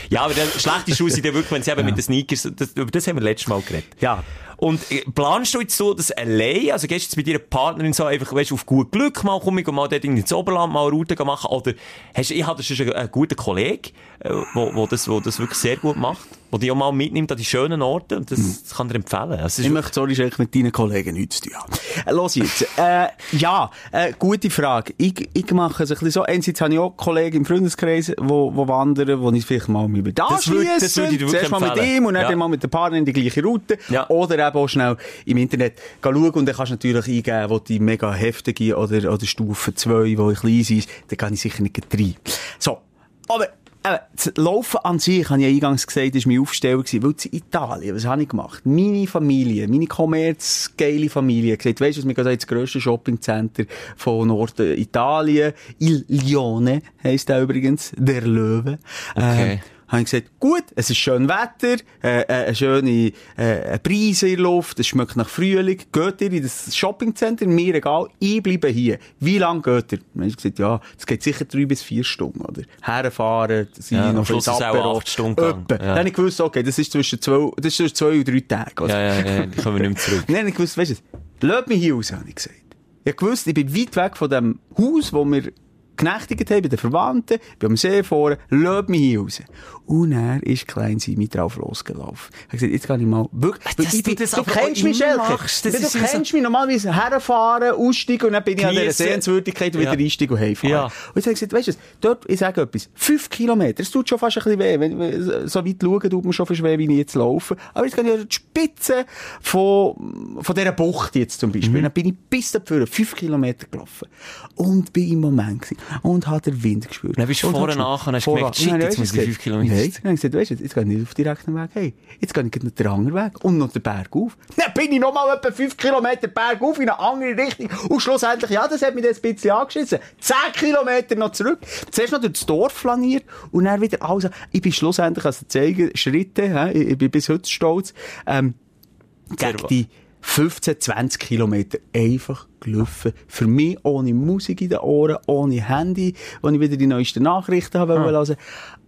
ja, aber dann, schlechte Schuhe sind ja wirklich, wenn sie eben mit den Sneakers, das, über das haben wir letztes Mal geredet. Ja. Und äh, planst du jetzt so das allein? Also gehst du jetzt mit deiner Partnerin so einfach, weißt, auf gut Glück mal, komm ich mal dort ins Oberland mal eine Route machen? Oder hast, ich habe schon einen guten Kollegen, äh, wo, wo, das, wo das wirklich sehr gut macht, wo dich auch mal mitnimmt an die schönen Orte und das, das kann dir empfehlen. Also, Ich möchte, sorry, Schelk, mit deinen Kollegen nichts zu tun haben. Äh, Los jetzt. Äh, ja, äh, gute Frage. Ich, ich mache es ein bisschen so. Einerseits habe ich auch Kollegen im Freundeskreis, wo, wo wandern, wo ich vielleicht mal mit Das wirklich Zuerst mal mit ihm und dann Ja. mal mit der Partnerin die gleiche Route. Ja. Oder eben auch schnell im Internet schauen und dann kannst du natürlich eingeben, wo die mega heftige oder, oder Stufe 2, wo ich klein ist, dann kann ich sicher nicht rein. So. Aber, äh, das Laufen an sich, habe ich ja eingangs gesagt, ist mein Aufsteller gewesen. Weil in Italien, was habe ich gemacht? Meine Familie, meine kommerzgeile Familie, gesagt, weisst du, was, wir gehen ins grösste Shoppingcenter von Norditalien. Il Lione heisst der übrigens, der Löwe. Okay. Äh, habe ich gesagt, gut, es ist schön Wetter, äh, äh, eine schöne äh, Preise in der Luft, es schmeckt nach Frühling. Geht ihr in das Shoppingcenter? Mir egal, ich bleibe hier. Wie lange geht ihr? Dann habe ich gesagt, ja, es geht sicher drei bis vier Stunden, oder? Herfahren, sein, Ja, noch ist es auch acht Stunden. Ja. Dann habe ich gewusst, okay, das ist zwischen zwei, das ist zwischen zwei und drei Tagen. oder? ja, ja, ja, die kommen wir nicht mehr zurück. Dann habe ich gewusst, weißt du, lass mich hier raus, habe ich gesagt. Ich habe gewusst, ich bin weit weg von dem Haus, wo wir genächtigt haben bei den Verwandten, bei am See vorne, lasst mich hier raus. Und er ist klein Simi drauf losgelaufen. Er hat gesagt, jetzt kann ich mal wirklich, weil ich du das du kennst mich, Schelke. machst, das Du ist ja so- kennst mich normalerweise herfahren, aussteigen und dann bin ich an dieser Geniessen. Sehenswürdigkeit und Ja. wieder einsteigen und heimfahren. Ja. Und jetzt habe ich gesagt, weißt du, dort, ich sage etwas, fünf Kilometer, es tut schon fast ein bisschen weh, wenn, so weit schauen tut mir schon fast weh, wie ich jetzt laufe. Aber jetzt gehe ich an die Spitze von, von dieser Bucht jetzt zum Beispiel. Mhm. Dann bin ich bis dahin fünf Kilometer gelaufen. Und bin im Moment gewesen. Und habe den Wind gespürt. Dann bist du Und vorne hab nachher und hast vorne- gemerkt, shit, Und jetzt muss ich gesagt, fünf Kilometer. Nein, dann habe ich gesagt, weißt du, jetzt gehe ich nicht auf den direkten Weg. Hey, jetzt gehe ich noch den anderen Weg und noch den Berg auf. Dann bin ich noch mal etwa fünf Kilometer Berg auf in eine andere Richtung. Und schlussendlich, ja, das hat mich dann ein bisschen angeschissen. Zehn Kilometer noch zurück. Zuerst noch durch das Dorf flaniert und dann wieder alles. Ich bin schlussendlich, also zeigen, Schritte, ich, ich bin bis heute stolz, ähm, gegen die 15, 20 Kilometer einfach gelaufen. Für mich ohne Musik in den Ohren, ohne Handy, wo ich wieder die neuesten Nachrichten habe ah. hören.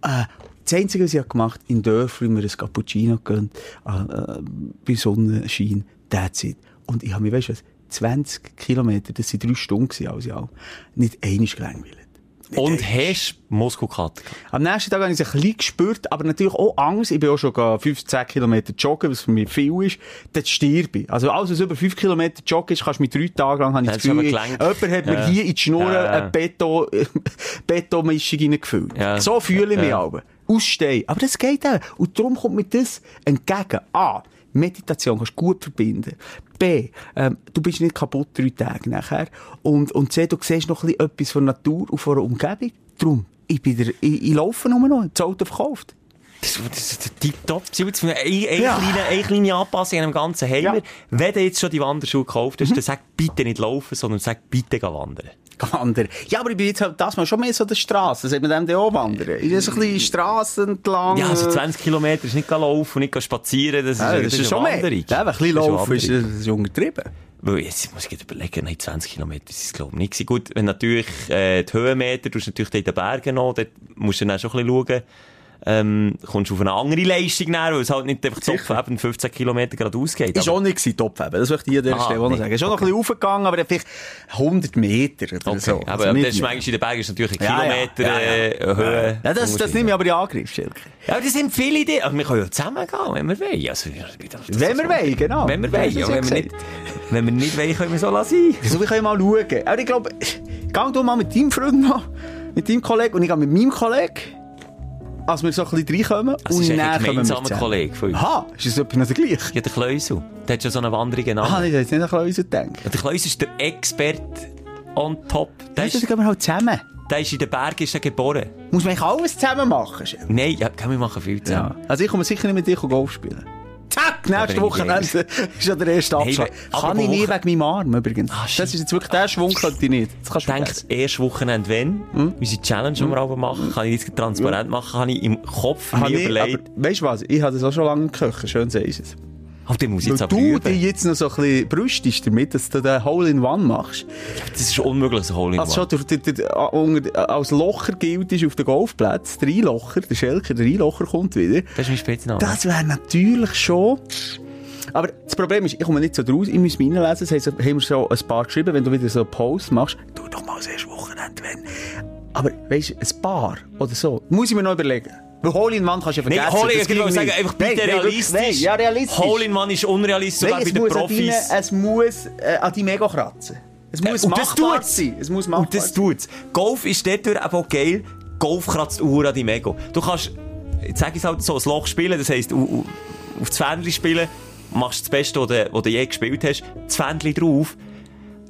Äh, das Einzige, was ich gemacht habe, in Dörfern mir ein Cappuccino gegönnt, äh, bei Sonnenschein, that's it. Und ich habe mich, weißt du was, 20 Kilometer, das sind drei Stunden in allem, nicht einmal gelangweilt. Und hast Muskelkater gehabt. Am nächsten Tag habe ich es ein bisschen gespürt, aber natürlich auch Angst. Ich bin auch schon 15 Kilometer joggen, was für mich viel ist. Dann stirb ich. Also alles, was über 5 Kilometer joggen ist, kannst du mich drei Tage lang, habe ich das du Gefühl, jemand hat mir Ja. hier in die Schnur Ja. eine Beton, Betonmischung reingefüllt. Ja. So fühle ich mich Ja. aber. Ausstehen. Aber das geht auch. Und darum kommt mir das entgegen. A. Meditation kannst du gut verbinden. B. Ähm, du bist nicht kaputt drei Tage nachher. Und, und C. Du siehst noch ein bisschen etwas von Natur und von der Umgebung. Darum, ich bin der, ich, ich laufe nur noch. Das Auto verkauft. Das, das ist der Tipptopp. Eine, eine, Ja. kleine, eine kleine Anpassung an dem Ganzen haben Ja. Mhm. Wenn du jetzt schon die Wanderschuhe gekauft hast, dann sag bitte nicht laufen, sondern sag bitte geh wandern. Wandern. Ja, aber ich bin jetzt halt das mal schon mehr so der Straße. Sagt man dem dann auch wandern? Ist das ein bisschen Straßen entlang? Ja, also äh, 20 Kilometer ist nicht laufen nicht spazieren, das ist, Ja, das ist schon mehr. Wanderung. Ja, ein bisschen Das eine laufen ist, das ist untertrieben. Weil jetzt muss ich überlegen, nein, 20 Kilometer ist es, glaube ich, nicht. Gut, wenn natürlich, äh, die Höhenmeter, du hast natürlich in den Bergen noch, dort musst du dann auch schon ein bisschen schauen, ähm, kommst du auf eine andere Leistung näher, weil es halt nicht einfach Zopf eben 15 Kilometer gerade ausgeht. Ist Aber- auch nicht gewesen, Top eben. Das möchte ich an dieser Ah, Stelle nee. sagen. Ist schon noch ein bisschen aufgegangen, aber vielleicht 100 Meter oder Okay, so. aber, Also das ist manchmal in den Bergen ist natürlich ein Ja. Kilometer Ja, ja. Äh, Höhe. Ja, das, das nehme ich aber in Angriff, Schelke. Ja, aber das sind viele Ideen. Aber wir können ja zusammen gehen, wenn wir wollen. Also, Wenn wir wollen, genau. Wenn wir wollen. Ja, wenn, wir nicht, wenn wir nicht wollen, können wir so lassen. So, wir können mal schauen. Aber ich glaube, geh du mal mit deinem Freund noch, mit deinem Kollegen und ich gehe mit meinem Kollegen, als wir so ein bisschen reinkommen. Das und ist ein gemeinsamer. Kollege von uns. Aha, ist das etwas noch der gleiche? Ja, der Kleusel. Der hat schon so eine Wanderung genannt. Ah, ich hätte jetzt nicht an Klöser gedacht. Ja, der Kleusel ist der Experte on top. Der ist, dann gehen wir halt zusammen. der ist in den Bergen ist geboren. Muss man eigentlich alles zusammen machen? Nein, ja, wir machen viel zusammen. Ja. Also ich komme sicher nicht mit dir Golf spielen. Zack, nächste bring Woche ich ist ja der erste Hey, Abschlag. aber Kann ich nie wegen meinem Arm übrigens. Ah, das ist jetzt wirklich der Schwung, könnte ich nicht. Das kannst du Denkt, erst Wochenende wenn, Hm? unsere Challenge, die wir aber machen, kann ich jetzt transparent machen, habe ich im Kopf mir ich, überlegt, weißt du was? Ich habe das auch schon lange gekocht. Schön sagst du es. Auf den muss ich jetzt aber du üben. dich jetzt noch so ein bisschen brüstest damit, dass du den Hole-in-One machst. Das ist unmöglich, so Hole in Also One. schon durch, durch, durch, als Locher gilt ist auf den Golfplatz. Der Einlocher, der Schelker, der Einlocher kommt wieder. Das ist mein Spitzname. Das wäre natürlich schon... Aber das Problem ist, ich komme nicht so draus, ich muss mich reinlesen, das heisst, haben wir so ein paar geschrieben, wenn du wieder so einen Post machst, tu doch mal das erste Wochenende, wenn. Aber weisst du, ein paar oder so, muss ich mir noch überlegen. Weil Hole in One kannst du ja Nein, vergessen. Hole, das ich ging sagen, einfach bitte Nein, nein, realistisch. Nein, ja, realistisch. Hole in One ist unrealistisch, sogar Nein, bei den muss, Profis. deine, es muss äh, an die Mega kratzen. Es muss und das machbar sein. Es muss machbar Und das tut's. Golf ist dort eben auch geil. Golf kratzt Uhr an die Mego. Du kannst, jetzt sag ich es halt so, ein Loch spielen, das heisst, auf das Fähnchen spielen, machst das Beste, was du, was du je gespielt hast, das Fähnchen drauf,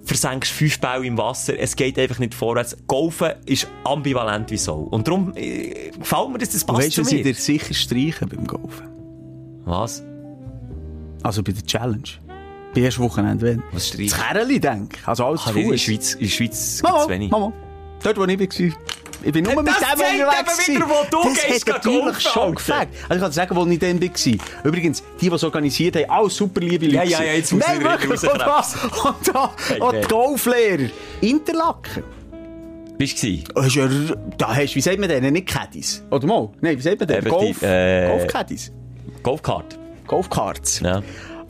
versenkst fünf Bälle im Wasser, es geht einfach nicht vorwärts. Golfen ist ambivalent wie so. Und darum äh, gefällt mir das, das passt Weißt du, zu was ich mir. dir sicher streichen beim Golfen? Was? Also bei der Challenge. Bei ersten Wochenende, wenn. Was streichen? Das Kerli, denke ich. Also alles zu Kann ich in der Fuß. Schweiz, in der Schweiz Mama, gibt's wenig. Mama. Dort, wo ich war, ich bin nur mit dem unterwegs. wieder, wo du das gehst, hat natürlich schon gefällt. Also ich kann sagen, wo ich dann war. Übrigens, die, die es organisiert haben, alles super liebe Leute. Ja, ja, ja, jetzt muss Nein, ich wirklich. Und da, und da, Hey, und hey. Golflehrer. Interlaken. Bist du gewesen? Da hast, wie sagt man denn? Nicht Caddies. Oder mal? Nein, wie sagt man denn? Eben Golf, die, äh, Golf-Caddies. Golfkart. Golfkarts. Ja.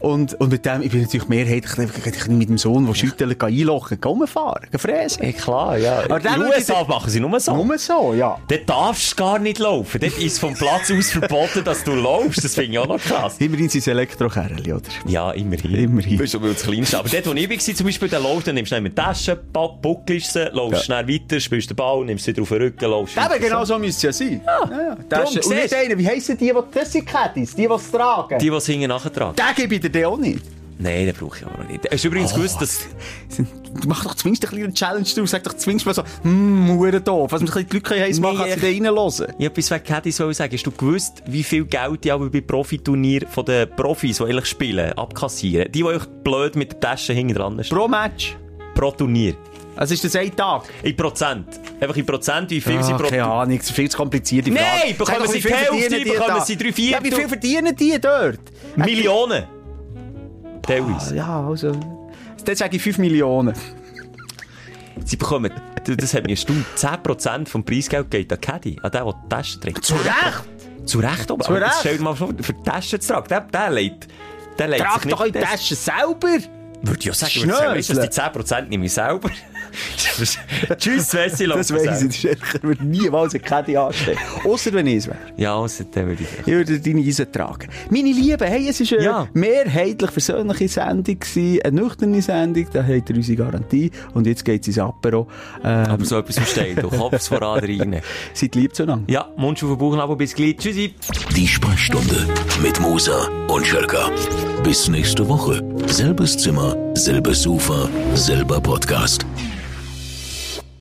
Und, und mit dem, ich bin natürlich mehrheitlich ich mit dem Sohn, der schüttelt, einlochen, gehen fahren, fräsen. Ja, klar, ja. Aber dann In USA ich- machen sie nur so. Nur so, ja. Dort darfst du gar nicht laufen. Dort ist vom Platz aus verboten, dass du laufst. Das finde ich auch noch krass. Immerhin sind es Elektrokerli, oder? Ja, immerhin. Immerhin. Du bist schon das Kleinste. Aber dort, wo ich war, zum Beispiel, dann laufst du, nimmst du Taschen, ba- buckelst sie, laufst schnell weiter, spielst den Ball, nimmst sie wieder auf den Rücken, laufst Eben, genau so müsste es ja sein. Ja. ja, Darum, ist, und nicht einer, wie heissen die, die, das sind Caddies, die, die es tragen? Die, die es hinten nachtragen. Den gebe ich dir den auch nicht. Nein, den brauche ich aber noch nicht. Hast du übrigens Oh. gewusst, dass... Mach doch zumindest ein bisschen Challenge draus. Sag doch zumindest mal so, hm, hure doof. Was man ein bisschen Leute heiß machen, Nee, als sie da reinhören. Ich etwas wegen Caddy soll sagen. Hast du gewusst, wie viel Geld die aber bei Profiturnieren von den Profis, die eigentlich spielen, abkassieren? Die, die euch blöd mit der Tasche hinten dran stehen. Pro Match. Pro Turnier. Also ist das ein Tag? In Prozent. Einfach in Prozent, wie viel sie Ah, pro keine Ahnung, das ist viel zu kompliziert. die Nein, Frage. bekommen Sag sie die Hälfte, bekommen sie drei Ja, Viertel. wie viel verdienen die dort? Millionen. Teilweise. Ja, also... Dann sage ich 5 Millionen. Sie bekommen, das hat mir erstaunt, 10% vom Preisgeld geht an Caddy, an den, der die Tasche trägt. Zu Recht! Zu Recht, aber. Zu aber Recht. Stell dir mal vor, für die Tasche zu tragen, der, der legt, der legt Trag sich doch nicht in die das- Tasche selber! Würde ich ja sagen, ich sagen, dass die 10% nehme ich selber. Tschüss, Wessi, Das weiss ich, ich würde niemals eine Caddy anstellen. Ausser wenn ich es wäre. Ja, also, dann würde ich Ich würde deine Eisen tragen. Meine Lieben, hey, es war eine Ja. mehrheitlich versöhnliche Sendung, gewesen, eine nüchterne Sendung, da habt ihr unsere Garantie. Und jetzt geht es ins Apero. Ähm, Aber so etwas verstehen, du Kopf voran rein. seid lieb zueinander. Ja, Mund auf den Bauchnabel, bis gleich. Tschüssi. Die Sprechstunde mit Musa und Schelka. Bis nächste Woche. Selbes Zimmer, selbes Sofa, selber Podcast.